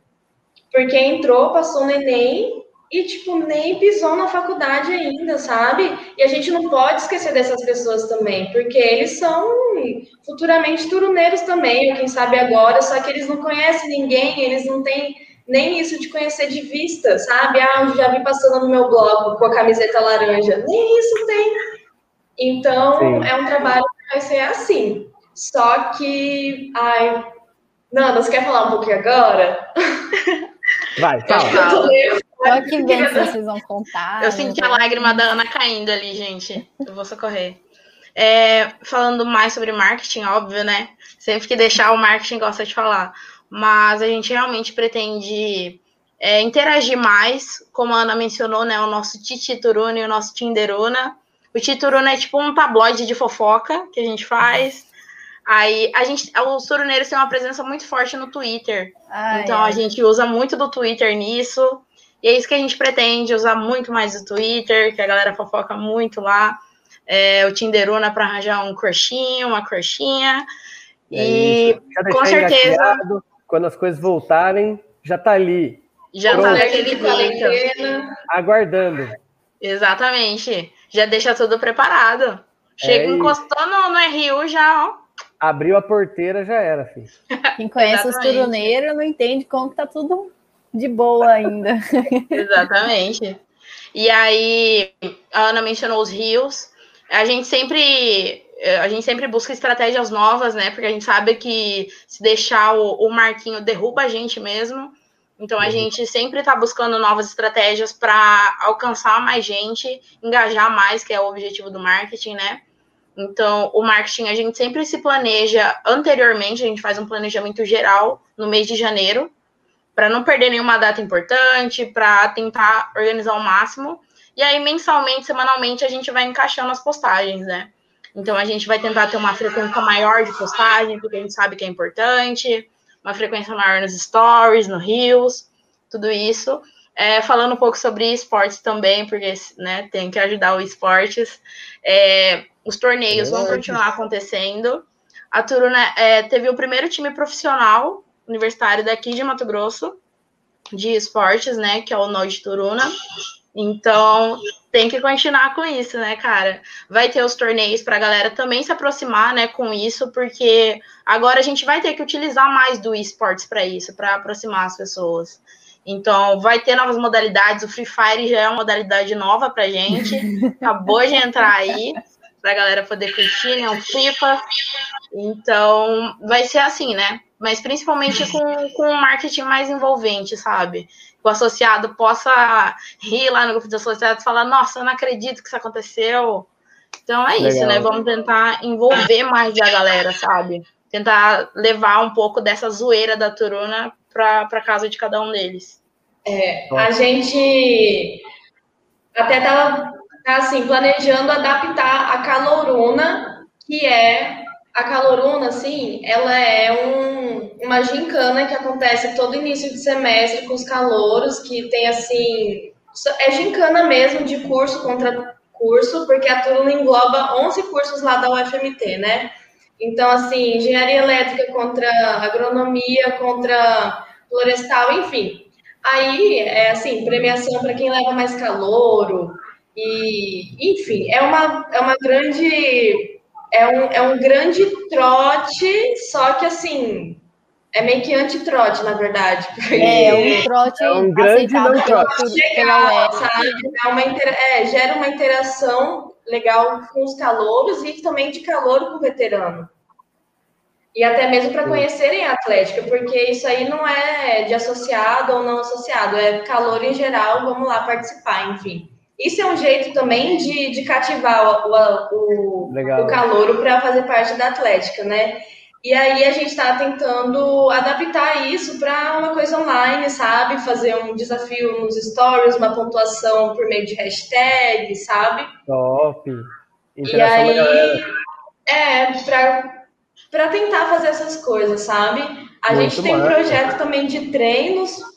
porque entrou, passou no Enem e, tipo, nem pisou na faculdade ainda, sabe? E a gente não pode esquecer dessas pessoas também, porque eles são futuramente turuneiros também, quem sabe agora, só que eles não conhecem ninguém, eles não têm nem isso de conhecer de vista, sabe? Ah, já vi passando no meu blog com a camiseta laranja. Nem isso tem. Então, Sim. é um trabalho que vai ser assim. Só que. Ai. Nanda, você quer falar um pouquinho agora?
Vai, fala.
Só que bem se vocês vão contar.
Eu senti a lágrima da Ana caindo ali, gente. Eu vou socorrer. É, falando mais sobre marketing, óbvio, né? Sempre que deixar o marketing gosta de falar. Mas a gente realmente pretende é, interagir mais, como a Ana mencionou, né? O nosso Titituruna e o nosso Tinderuna. O Tituruna é tipo um tabloide de fofoca que a gente faz. Aí a gente, os turuneiros têm uma presença muito forte no Twitter. Ah, então é. a gente usa muito do Twitter nisso. E é isso que a gente pretende, usar muito mais o Twitter, que a galera fofoca muito lá. É, o Tinderuna para arranjar um crushinho, uma crushinha. É e com certeza.
Quando as coisas voltarem, já tá ali.
Já tá pronto, tá naquele jeito.
Aguardando.
Exatamente. Já deixa tudo preparado. Chega é encostou no, no RU já, ó
Abriu a porteira, já era, filho. (laughs)
Quem conhece os turuneiros não entende como que tá tudo de boa ainda. (laughs)
Exatamente. E aí, a Ana mencionou os rios. A gente sempre a gente sempre busca estratégias novas, né? Porque a gente sabe que se deixar o, o marquinho derruba a gente mesmo. Então a uhum. gente sempre está buscando novas estratégias para alcançar mais gente, engajar mais, que é o objetivo do marketing, né? Então, o marketing a gente sempre se planeja anteriormente, a gente faz um planejamento geral no mês de janeiro, para não perder nenhuma data importante, para tentar organizar o máximo. E aí, mensalmente, semanalmente, a gente vai encaixando as postagens, né? Então, a gente vai tentar ter uma frequência maior de postagem, porque a gente sabe que é importante, uma frequência maior nos stories, no Reels, tudo isso. É, falando um pouco sobre esportes também, porque né, tem que ajudar o esportes. É, os torneios vão continuar acontecendo. A Turuna é, teve o primeiro time profissional universitário daqui de Mato Grosso de esportes, né? Que é o Nord Turuna. Então tem que continuar com isso, né, cara? Vai ter os torneios para a galera também se aproximar, né, com isso, porque agora a gente vai ter que utilizar mais do esportes para isso, para aproximar as pessoas. Então, vai ter novas modalidades. O Free Fire já é uma modalidade nova pra gente. (laughs) Acabou de entrar aí para a galera poder curtir, né? Um FIFA. Então, vai ser assim, né? Mas principalmente com, com um marketing mais envolvente, sabe? Que o associado possa rir lá no grupo de associados e falar, nossa, eu não acredito que isso aconteceu. Então é isso, né? Vamos tentar envolver mais a galera, sabe? Tentar levar um pouco dessa zoeira da Turuna para casa de cada um deles.
É, a gente até estava Tá, assim, planejando adaptar a caloruna, que é a caloruna, assim, ela é um, uma gincana que acontece todo início de semestre com os calouros, que tem assim, é gincana mesmo de curso contra curso, porque a turma engloba 11 cursos lá da UFMT, né? Então, assim, engenharia elétrica contra agronomia, contra florestal, enfim. Aí, é assim, premiação para quem leva mais calouro, E, enfim, é uma, é uma grande. É um, é um grande trote, só que assim. É meio que anti-trote, na verdade.
É, um trote
É um grande não trote.
legal, sabe? É uma intera- é, gera uma interação legal com os calouros e também de calor com o veterano. E até mesmo para conhecerem a Atlética, porque isso aí não é de associado ou não associado, é calor em geral, vamos lá participar, enfim. Isso é um jeito também de, de cativar o, o, o calouro para fazer parte da Atlética, né? E aí a gente está tentando adaptar isso para uma coisa online, sabe? Fazer um desafio nos stories, uma pontuação por meio de hashtag, sabe?
Top.
E
Interação galera.
aí, é, para tentar fazer essas coisas, sabe? A
Muito
gente tem um projeto também de treinos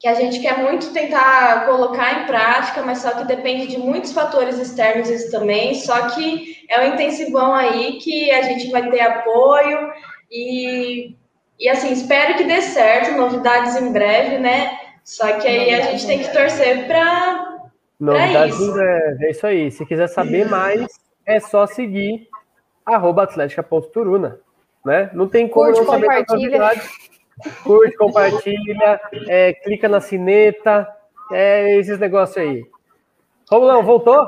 que a gente quer muito tentar colocar em prática, mas só que depende de muitos fatores externos isso também. Só que é um intensivão aí que a gente vai ter apoio e, e assim, espero que dê certo, novidades em breve, né? Só que aí a gente tem que torcer para
Novidades
isso.
em breve. É isso aí. Se quiser saber mais, é só seguir arroba atlética.turuna. Né? Não tem como
Curte,
não saber novidades. Curte, compartilha, é, clica na sineta, é, esses negócios aí. Romulão, voltou?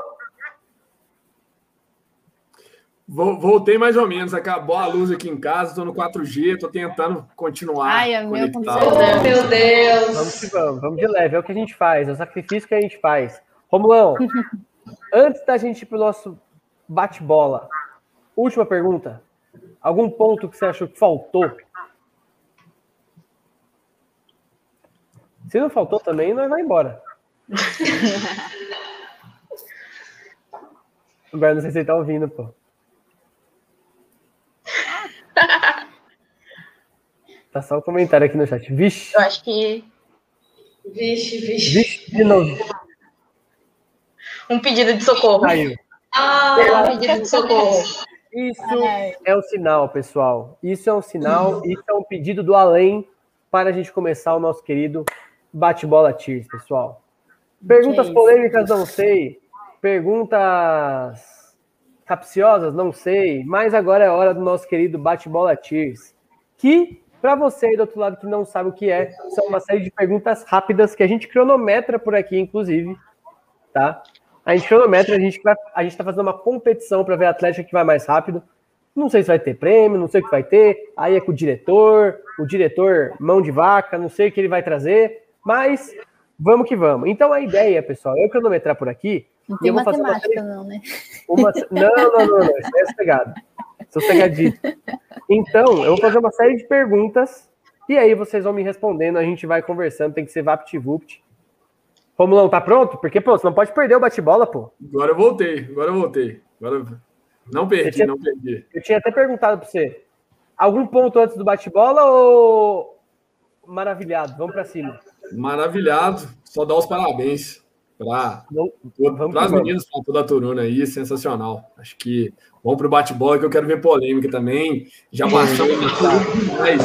Vo- Voltei mais ou menos, acabou a luz aqui em casa, estou no 4G, estou tentando continuar
Ai, é meu.
Oh, meu Deus.
Vamos que vamos, vamos de leve, é o que a gente faz, é o sacrifício que a gente faz. Romulão, (laughs) antes da gente ir pro nosso bate-bola, última pergunta. Algum ponto que você achou que faltou? Se não faltou também, nós vai embora. (laughs) Agora não sei se ele tá ouvindo, pô. Tá só o comentário aqui no chat. Vixe,
Eu acho que
Vixe, vixe.
vixe, de novo.
um pedido de socorro.
Caiu.
Ah,
Um pedido de socorro.
Isso
Ai.
é um sinal, pessoal. Isso é um sinal, isso é um pedido do além para a gente começar o nosso querido bate-bola Tears, pessoal. Perguntas
Que isso.
polêmicas, não sei. Perguntas capciosas, não sei. Mas agora é hora do nosso querido bate-bola Tears. Que, para você aí do outro lado que não sabe o que é, são uma série de perguntas rápidas que a gente cronometra por aqui, inclusive. Tá? A gente cronometra, a gente vai, a gente tá fazendo uma competição para ver a Atlética que vai mais rápido. Não sei se vai ter prêmio, não sei o que vai ter. Aí é com o diretor, o diretor mão de vaca, não sei o que ele vai trazer, mas vamos que vamos. Então a ideia, pessoal, é eu cronometrar por aqui.
Não
e
tem
eu vou fazer uma
matemática, não, né?
uma... Não, não, não, não, isso é sossegado. Sossegadinho. Então, eu vou fazer uma série de perguntas e aí vocês vão me respondendo, a gente vai conversando, tem que ser vapt-vupt. Romulão, tá pronto? Porque, pô, você não pode perder o bate-bola, pô.
Agora eu voltei, agora eu voltei. Agora não perdi, não perdi.
Eu tinha até perguntado pra você. Algum ponto antes do bate-bola ou maravilhado? Vamos pra cima.
Maravilhado, só dar os parabéns para as meninas para toda a Turuna aí, sensacional. Acho que vamos pro bate-bola que eu quero ver polêmica também. Já passamos demais.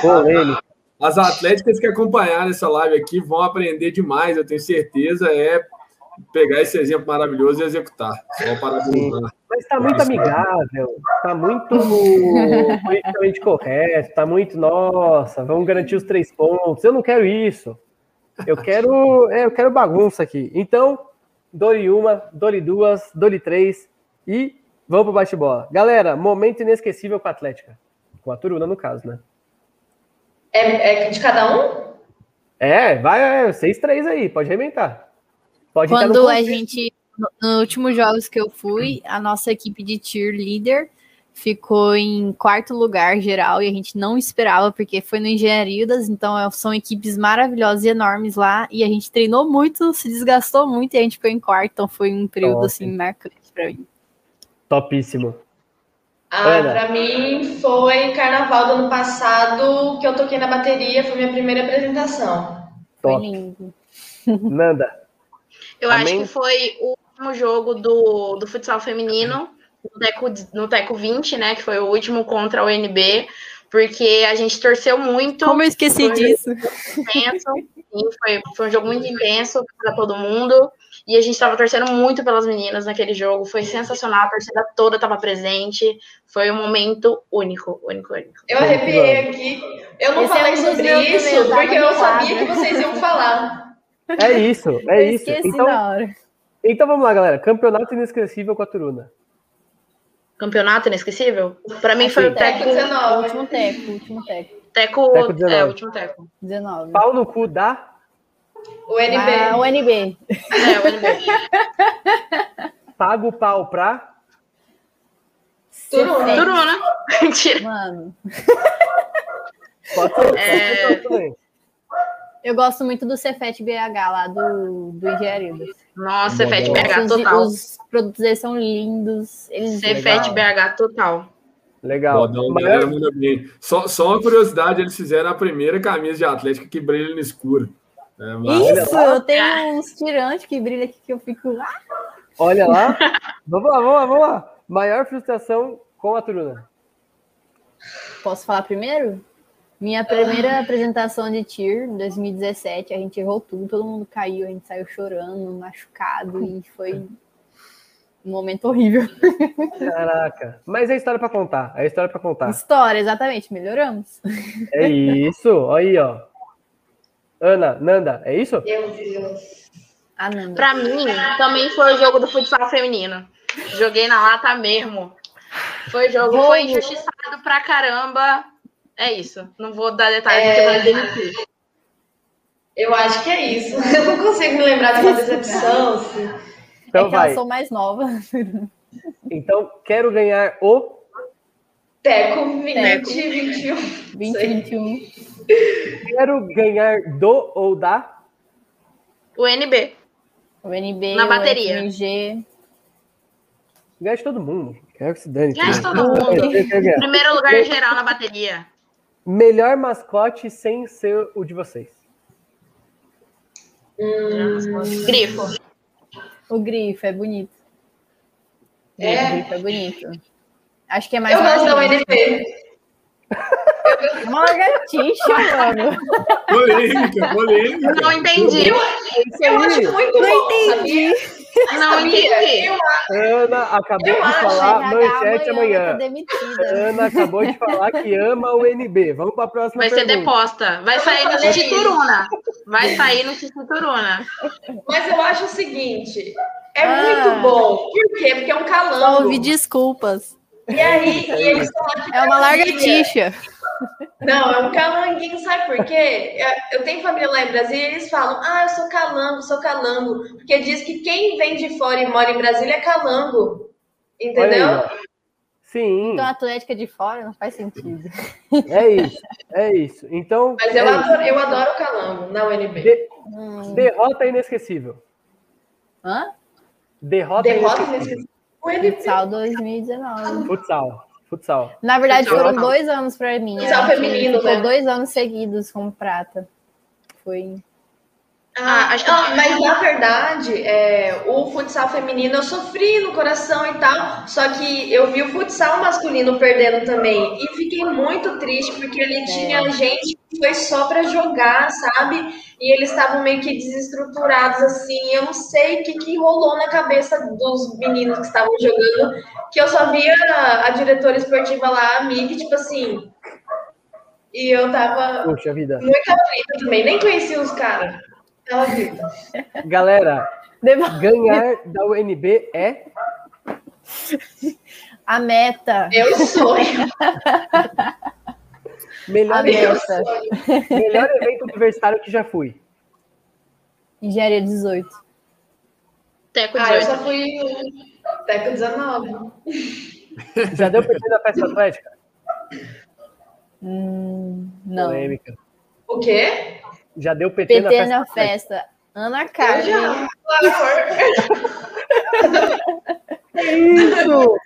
Polêmica.
As atléticas que acompanharam essa live aqui vão aprender demais, eu tenho certeza, é pegar esse exemplo maravilhoso e executar. Só parabenizar.
Mas tá muito amigável, tá muito (laughs) politicamente correto, tá muito, nossa, vamos garantir os três pontos. Eu não quero isso. Eu quero, é, eu quero bagunça aqui. Então, dole uma, dole duas, dole três e vamos pro bate-bola. Galera, momento inesquecível com a Atlética. Com a Turuna, no caso, né?
é, é de cada um?
É, vai, é, seis, três aí, pode arrebentar. Pode no
Quando a gente, no- nos últimos jogos que eu fui, a nossa equipe de cheerleader ficou em quarto lugar geral e a gente não esperava, porque foi no Engenharidas, então é- são equipes maravilhosas e enormes lá, e a gente treinou muito, se desgastou muito e a gente ficou em quarto, então foi um período
Top.
assim marcante pra mim.
Topíssimo.
Ah,
Ana.
pra mim foi carnaval do ano passado que eu toquei na bateria, foi minha primeira apresentação.
Foi
Top.
lindo.
Nanda. (laughs)
Eu
Amém.
acho que foi o último jogo do, do futsal feminino, no Teco, no Teco 20, né? Que foi o último contra o UNB, porque a gente torceu muito.
Como eu esqueci
Foi.
disso?
intenso. Sim, foi, foi um jogo muito intenso para todo mundo. E a gente estava torcendo muito pelas meninas naquele jogo. Foi sensacional, a torcida toda estava presente. Foi um momento único, único, único.
Eu arrepiei aqui. Eu não
Esse é
falei
um dos
sobre isso porque eu sabia que vocês iam falar.
É isso, é
Eu
isso.
esqueci
Então,
na hora.
então vamos lá, galera. Campeonato inesquecível com a Turuna.
Campeonato inesquecível? Para mim foi o
Teco
Teco.
O
19.
último teco, o último teco.
Teco,
Teco 19.
é, o último Teco.
19.
Pau no cu da
O NB.
Ah, o NB.
É, o NB.
pago pau pra.
Turuna.
Turuna. (laughs) Mentira.
Mano,
Pode ser
É.
eu gosto muito do Cefet BH lá do, do Engenharia.
Nossa, Cefet. BH total.
os produtos deles são lindos. Eles
Cefet
Legal.
BH total.
Legal.
Bodão, manda bem. Só, só uma curiosidade, eles fizeram a primeira camisa de Atlética que brilha no escuro. É, mas-
Isso, eu tenho uns tirantes que brilham aqui que eu fico. Ah,
Olha lá. vamos lá, vamos lá, vamos lá. Maior frustração com a Turuna.
Posso falar primeiro? Minha primeira apresentação de TIR, em 2017, a gente errou tudo, todo mundo caiu, a gente saiu chorando, machucado, e foi um momento horrível.
Caraca. Mas é história pra contar. É história pra contar.
História, exatamente, melhoramos.
É isso. Aí, ó. Ana, Nanda, é isso?
Meu Deus.
Ah, não.
Pra mim, também foi o jogo do futsal feminino. Joguei na lata mesmo. Foi jogo, foi injustiçado pra caramba. É isso. Não vou dar detalhes
É.
porque vai demitir.
Eu acho que é isso. (laughs) Eu não consigo me lembrar de uma decepção. assim.
Então
é que
vai.
eu sou mais nova.
Então, quero ganhar o.
Teco 20,
Teco.
21.
2021.
Quero ganhar do ou da.
O NB.
O NB,
Na
o
bateria.
FMG.
Ganha de todo mundo. Quero que se dane.
Ganha de
também.
todo mundo. Primeiro lugar geral na bateria.
Melhor mascote sem ser o de vocês.
Grifo.
O grifo é bonito.
É?
O grifo é bonito. Acho que é mais
Eu gosto da.
Uma lagartixa, mano.
Polêmica, polêmica.
Não entendi.
Eu acho muito
Não
bom,
entendi.
Não entendi.
Ana acabou
Eu
de
acho,
falar manchete
amanhã
amanhã.
ser.
Ana acabou de falar que ama o NB. Vamos para a próxima
Vai ser
pergunta.
deposta. Vai sair no Titi Turuna. Vai sair no Titi Turuna.
Mas eu acho o seguinte, é
Ah.
muito bom. Por quê? Porque é um calango.
ouvi desculpas.
E aí, e (laughs) eles estão aqui
É uma lagartixa.
Não, é um calanguinho, sabe por quê? Eu- Eu tenho família lá em Brasília e eles falam, ah, eu sou calango, sou calango. Porque diz que quem vem de fora e mora em Brasília é calango. Entendeu?
Sim,
Então a Atlética de fora não faz sentido.
é isso. É isso. Então,
Mas eu,
é isso.
adoro, eu adoro o calango na UNB.
De-
Hum.
derrota inesquecível.
Hã?
Derrota,
Derrota
inesquecível.
nesse.
Futsal 2019.
Futsal. Futsal.
Na verdade,
Futsal.
foram dois anos pra mim.
Futsal
que
feminino,
Foi
né?
dois anos seguidos como prata. Foi.
Ah, acho que-
Ah, mas na verdade, é, o futsal feminino eu sofri no coração e tal, só que eu vi o futsal masculino perdendo também e fiquei muito triste porque ele tinha gente que foi só pra jogar, sabe? E eles estavam meio que desestruturados assim. Eu não sei o que, que rolou na cabeça dos meninos que estavam jogando, que eu só via a diretora esportiva lá, a Mig, tipo assim. E eu tava
Puxa vida.
muito aflita também, nem conhecia os caras. Ela grita.
Galera,
Devo-
ganhar da UNB é.
A meta.
Meu sonho.
Melhor,
meta.
sonho.
melhor evento universitário que já fui.
Engenharia 18.
Teco
Ah, eu
18.
só fui no Teco 19.
Já deu PT na festa atlética?
Hum, não.
Polêmica.
O quê?
Já deu PT, na
PT
festa
na festa. Ana Carmen.
já. Claro. (laughs)
Isso!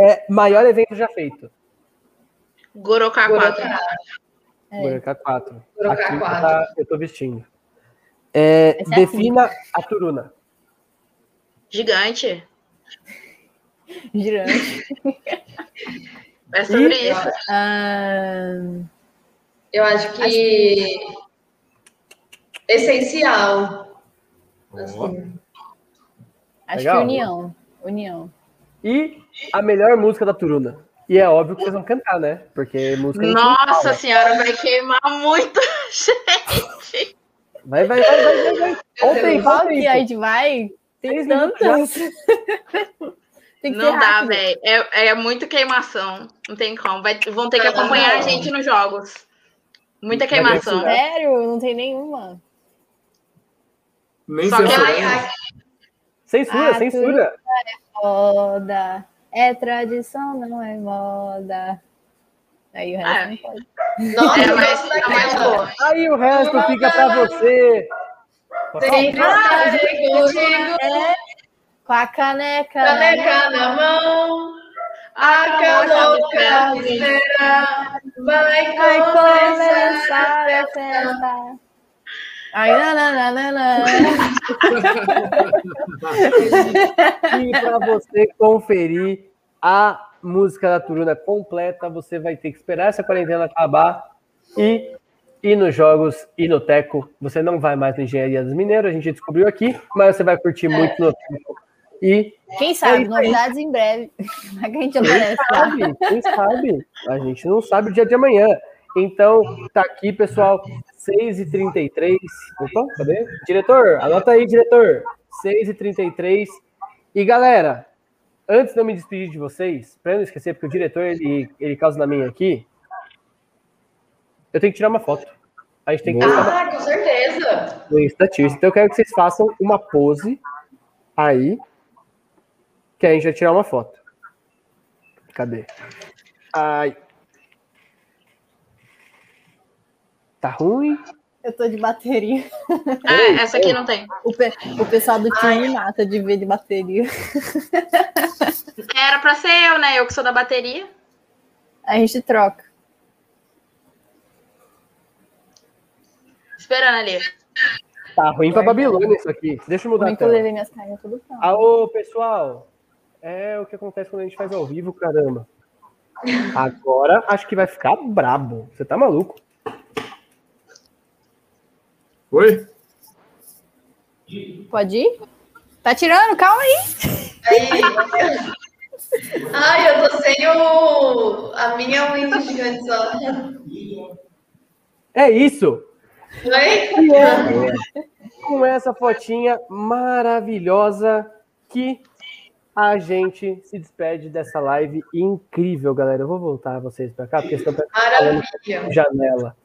É, maior evento já feito.
Gorocá 4.
É.
Gorka 4.
Gorka
Aqui
4.
tá- eu tô vestindo. É,
é
defina a Turuna.
Gigante.
Girante.
É sobre
E-
isso.
Ah,
Eu acho que essencial.
Assim. Acho Legal. que união. União.
E a melhor música da Turuna. E é óbvio que vocês vão cantar, né? Porque música.
Nossa senhora, vai queimar muito, (laughs) gente.
Vai, vai, vai, vai, vai. vai.
Ontem, que a gente vai? Tem tantas. (laughs)
tem não dá, velho. É, é muito queimação. Não tem como. Vai, vão ter que acompanhar a gente nos jogos. Muita queimação.
Sério? Não tem nenhuma.
Nem Só que ela...
Censura, ah, censura.
É moda. É tradição, não é moda. Aí o resto é. não pode.
Nossa, é mais, é mais boa.
Aí o resto fica pra você.
Sempre estarei contigo.
É, com a caneca.
Caneca na mão. A caneca espera. Vai, começar a festa.
Ai, nananana.
e para você conferir a música da Turuna completa, você vai ter que esperar essa quarentena acabar e ir nos jogos e no Teco. Você não vai mais na Engenharia dos Mineiros, a gente descobriu aqui, mas você vai curtir muito no Teco. E
quem sabe, é novidades em breve. (laughs) a gente
quem sabe, quem sabe? A gente não sabe o dia de amanhã. Então, tá aqui, pessoal. 6h33. Opa, cadê? Diretor, anota aí, diretor. 6h33. E galera, antes de eu me despedir de vocês, para não esquecer, porque o diretor ele, ele causa na minha aqui, eu tenho que tirar uma foto. A gente tem que
Ah, uma... com certeza.
No. Então eu quero que vocês façam uma pose aí, que a gente vai tirar uma foto. Cadê? Ai. Tá ruim?
Eu tô de bateria.
Ah, essa aqui não tem.
O, pe o pessoal do time mata de ver de bateria.
Era pra ser eu, né? Eu que sou da bateria.
A gente troca.
Esperando ali.
Tá ruim pra Babilônia isso aqui. Deixa eu mudar
Como
a tela.
eu levei minhas tudo pronto.
Alô, pessoal. É o que acontece quando a gente faz ao vivo, caramba. Agora acho que vai ficar brabo. Você tá maluco?
Oi?
Pode ir? Tá tirando? Calma aí.
aí. Ai, eu tô sem o... a minha unha gigante só.
É isso.
Oi?
É. Com essa fotinha maravilhosa que a gente se despede dessa live incrível, galera. Eu vou voltar vocês para cá, porque estão
Maravilha.
janela.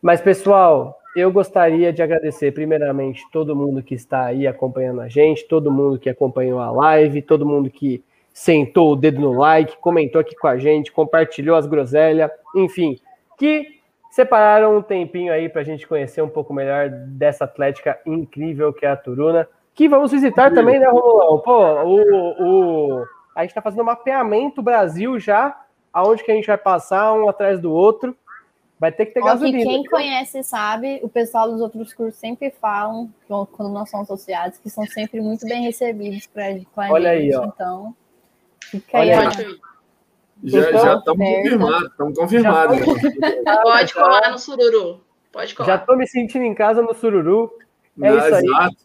Mas, pessoal, eu gostaria de agradecer, primeiramente, todo mundo que está aí acompanhando a gente, todo mundo que acompanhou a live, todo mundo que sentou o dedo no like, comentou aqui com a gente, compartilhou as groselhas, enfim, que separaram um tempinho aí para a gente conhecer um pouco melhor dessa atlética incrível que é a Turuna, que vamos visitar também, né, Romulão? Pô, o, o, a gente está fazendo mapeamento Brasil já, aonde que a gente vai passar um atrás do outro. Vai ter que ter Ó, gasolina.
Que quem conhece sabe, o pessoal dos outros cursos sempre falam, quando nós somos associados, que são sempre muito bem recebidos pra, com a
Olha
gente.
Aí, ó.
Então, fica Olha aí.
aí. Já, então, já estamos confirmados, estamos confirmados.
Pode colar no sururu. Pode colar.
Já estou me sentindo em casa no sururu. É Não, isso aí. Exato.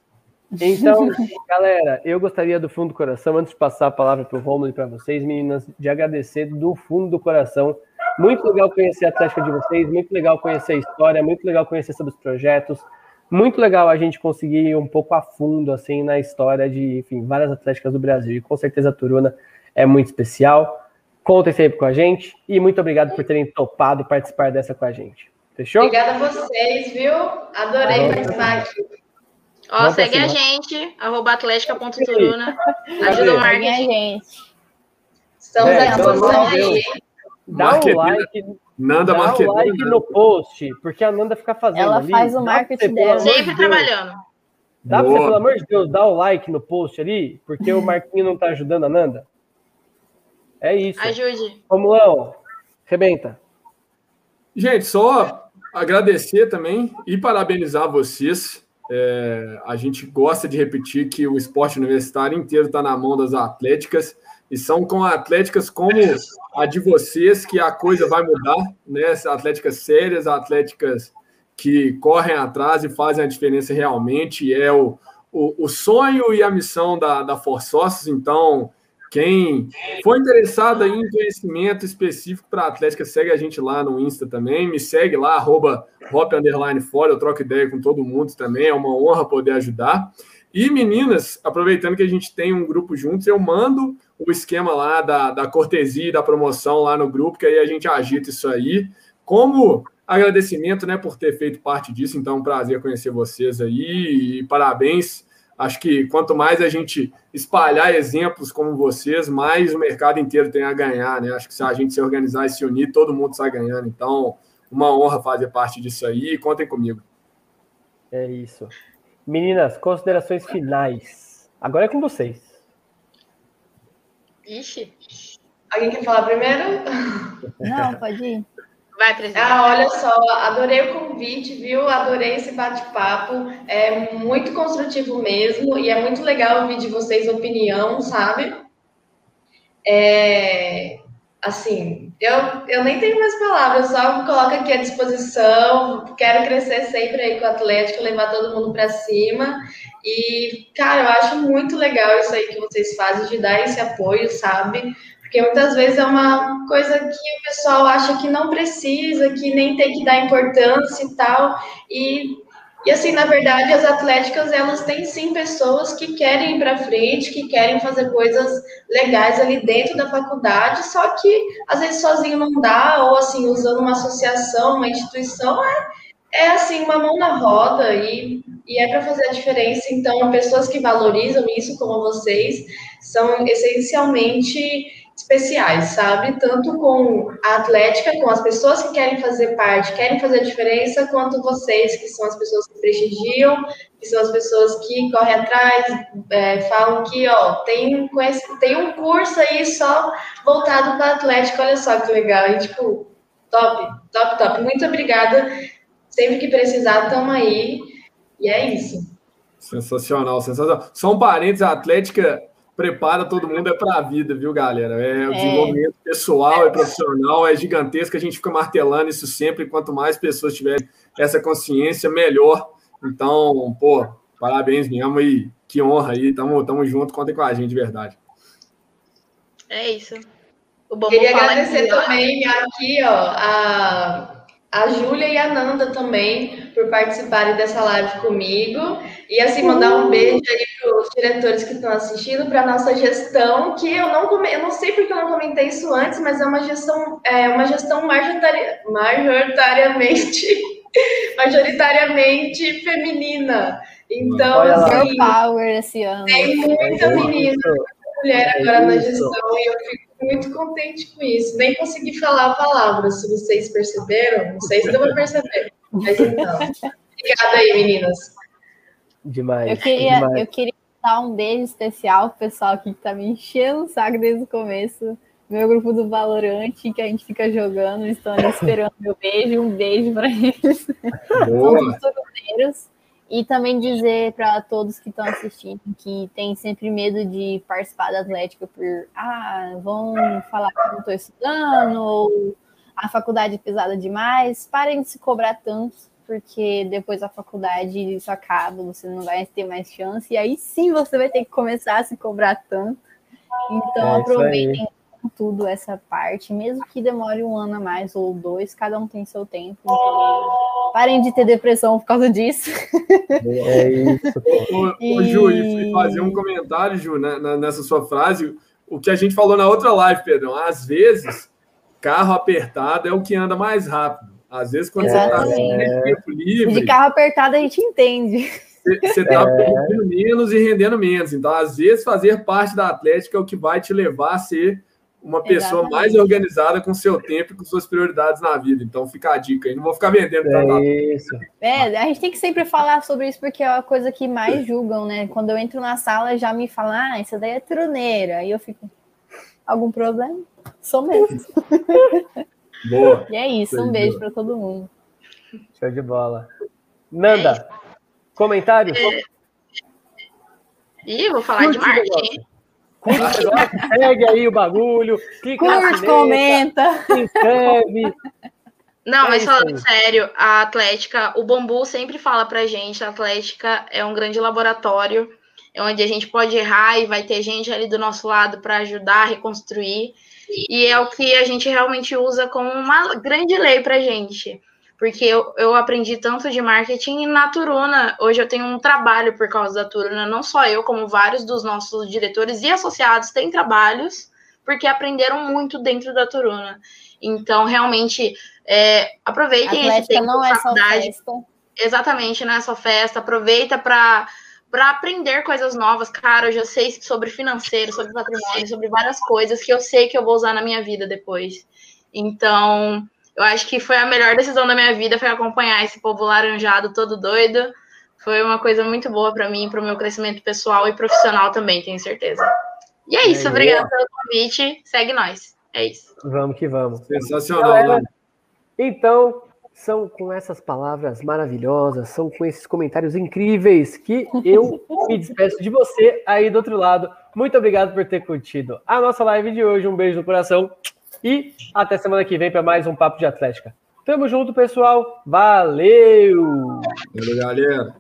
Então, galera, eu gostaria do fundo do coração, antes de passar a palavra para o Romulo e para vocês, meninas, de agradecer do fundo do coração muito legal conhecer a Atlética de vocês, muito legal conhecer a história, muito legal conhecer sobre os projetos, muito legal a gente conseguir ir um pouco a fundo assim na história de, enfim, várias atléticas do Brasil. E com certeza a Turuna é muito especial. Contem sempre com a gente e muito obrigado por terem topado participar dessa com a gente. Fechou?
Obrigada a vocês, viu? Adorei Vamos participar aqui.
Ó, segue a gente, arroba atlética.turuna. Ajuda o marketing.
a gente.
Estamos é, à disposição aí.
Dá um like,
Nanda
dá um like no post, porque a Nanda fica fazendo
Ela
ali.
faz o marketing dela.
Sempre trabalhando.
Dá pra você, pelo amor de Deus, dar o like no post ali, porque o Marquinho não tá ajudando a Nanda? É isso.
Ajude.
Romulão, rebenta.
Gente, só agradecer também e parabenizar vocês. É, a gente gosta de repetir que o esporte universitário inteiro está na mão das atléticas e são com atléticas como a de vocês que a coisa vai mudar, né? Atléticas sérias, atléticas que correm atrás e fazem a diferença realmente. É o, o, o sonho e a missão da, da Forçossos, então quem for interessado em conhecimento específico para a Atlética, segue a gente lá no Insta também. Me segue lá, arroba hop fora. Eu troco ideia com todo mundo também. É uma honra poder ajudar. E meninas, aproveitando que a gente tem um grupo juntos, eu mando o esquema lá da, da cortesia e da promoção lá no grupo, que aí a gente agita isso aí. Como agradecimento né, por ter feito parte disso, então é um prazer conhecer vocês aí e parabéns Acho que quanto mais a gente espalhar exemplos como vocês, mais o mercado inteiro tem a ganhar, né? Acho que se a gente se organizar e se unir, todo mundo sai ganhando. Então, uma honra fazer parte disso aí. Contem comigo.
É isso. Meninas, considerações finais. Agora é com vocês.
Ixi. Alguém quer falar primeiro?
Não, pode ir.
Vai, presidente. Ah, olha só, adorei o convite, viu? Adorei esse bate-papo. É muito construtivo mesmo e é muito legal ouvir de vocês opinião, sabe? É, assim, eu, eu nem tenho mais palavras, só coloco aqui à disposição. Quero crescer sempre aí com o Atlético, levar todo mundo para cima. E, cara, eu acho muito legal isso aí que vocês fazem, de dar esse apoio, sabe? Porque muitas vezes é uma coisa que o pessoal acha que não precisa, que nem tem que dar importância e tal. E, e assim, na verdade, as atléticas, elas têm sim pessoas que querem ir para frente, que querem fazer coisas legais ali dentro da faculdade, só que às vezes sozinho não dá, ou assim, usando uma associação, uma instituição, é, é assim, uma mão na roda e, e é para fazer a diferença. Então, pessoas que valorizam isso, como vocês, são essencialmente especiais, sabe? Tanto com a Atlética, com as pessoas que querem fazer parte, querem fazer a diferença, quanto vocês, que são as pessoas que prestigiam, que são as pessoas que correm atrás, é, falam que, ó, tem, tem um curso aí só voltado para Atlética, olha só que legal. E, tipo, top, top, top. Muito obrigada. Sempre que precisar, estamos aí. E é isso.
Sensacional, sensacional. Só um parênteses, a Atlética prepara todo mundo é para a vida, viu, galera? É o é. desenvolvimento é. pessoal e profissional é gigantesco, a gente fica martelando isso sempre, quanto mais pessoas tiverem essa consciência, melhor. Então, pô, parabéns mesmo e que honra aí, tamo, tamo junto, contem com a gente, de verdade.
É isso. O Queria agradecer aqui, também aqui, ó, a a Júlia e a Nanda também por participarem dessa live comigo. E assim, mandar um beijo aí para os diretores que estão assistindo, para a nossa gestão, que eu não come... eu não sei porque eu não comentei isso antes, mas é uma gestão, é uma gestão majoritari... majoritariamente, (laughs) majoritariamente feminina. Então,
assim, power esse ano.
Tem muita é menina, mulher agora na gestão, e eu fico muito contente com isso. Nem consegui falar a palavra, se vocês perceberam. Não sei se deu para perceber. Mas então. Obrigada aí, meninas.
Demais.
Eu queria,
demais.
Eu queria dar um beijo especial pro pessoal aqui que tá me enchendo o saco desde o começo. Meu grupo do Valorante, que a gente fica jogando, estão ali esperando meu beijo. Um beijo para eles. Boa. São os e também dizer para todos que estão assistindo que tem sempre medo de participar da Atlética por ah, vão falar que não estou estudando, ou a faculdade é pesada demais. Parem de se cobrar tanto, porque depois da faculdade isso acaba, você não vai ter mais chance, e aí sim você vai ter que começar a se cobrar tanto. Então é aproveitem tudo essa parte, mesmo que demore um ano a mais ou dois, cada um tem seu tempo. Então, parem de ter depressão por causa disso.
É isso.
Ô, e... Ju, e fazer um comentário, Ju, né, nessa sua frase, o que a gente falou na outra live, Pedrão, às vezes carro apertado é o que anda mais rápido. Às vezes, quando Exatamente. você está tempo livre.
De carro apertado a gente entende.
Você está é. menos e rendendo menos. Então, às vezes, fazer parte da Atlética é o que vai te levar a ser uma pessoa Exatamente. mais organizada com seu tempo e com suas prioridades na vida. Então fica a dica aí. Não vou ficar vendendo
é isso. É, a gente tem que sempre falar sobre isso porque é a coisa que mais julgam, né? Quando eu entro na sala já me falam, ah, essa daí é troneira. Aí eu fico, algum problema? Sou mesmo. (laughs)
Boa.
E é isso, um beijo para todo mundo.
Show de bola. Nanda, comentário? É...
Ih, vou falar Curte de marketing.
Curte, segue aí o bagulho,
clica Curte, comenta,
se inscreve.
Não, é mas falando sério, a Atlética, o Bambu sempre fala pra gente, a Atlética é um grande laboratório, é onde a gente pode errar e vai ter gente ali do nosso lado para ajudar a reconstruir. E é o que a gente realmente usa como uma grande lei pra gente. Porque eu, eu aprendi tanto de marketing na Turuna. Hoje eu tenho um trabalho por causa da Turuna. Não só eu, como vários dos nossos diretores e associados têm trabalhos, porque aprenderam muito dentro da Turuna. Então, realmente, é, aproveitem
Atlética esse tempo não é só festa.
Exatamente, não é só festa. Aproveita para para aprender coisas novas, cara, eu já sei sobre financeiro, sobre patrimônio, sobre várias coisas que eu sei que eu vou usar na minha vida depois. Então, eu acho que foi a melhor decisão da minha vida foi acompanhar esse povo laranjado todo doido. Foi uma coisa muito boa para mim, para o meu crescimento pessoal e profissional também, tenho certeza. E é isso, é, obrigada pelo convite. Segue nós. É isso.
Vamos que vamos.
Sensacional, Galera, né?
Então, são com essas palavras maravilhosas, são com esses comentários incríveis que eu me despeço de você aí do outro lado. Muito obrigado por ter curtido a nossa live de hoje. Um beijo no coração e até semana que vem para mais um Papo de Atlética. Tamo junto, pessoal. Valeu!
Valeu, galera.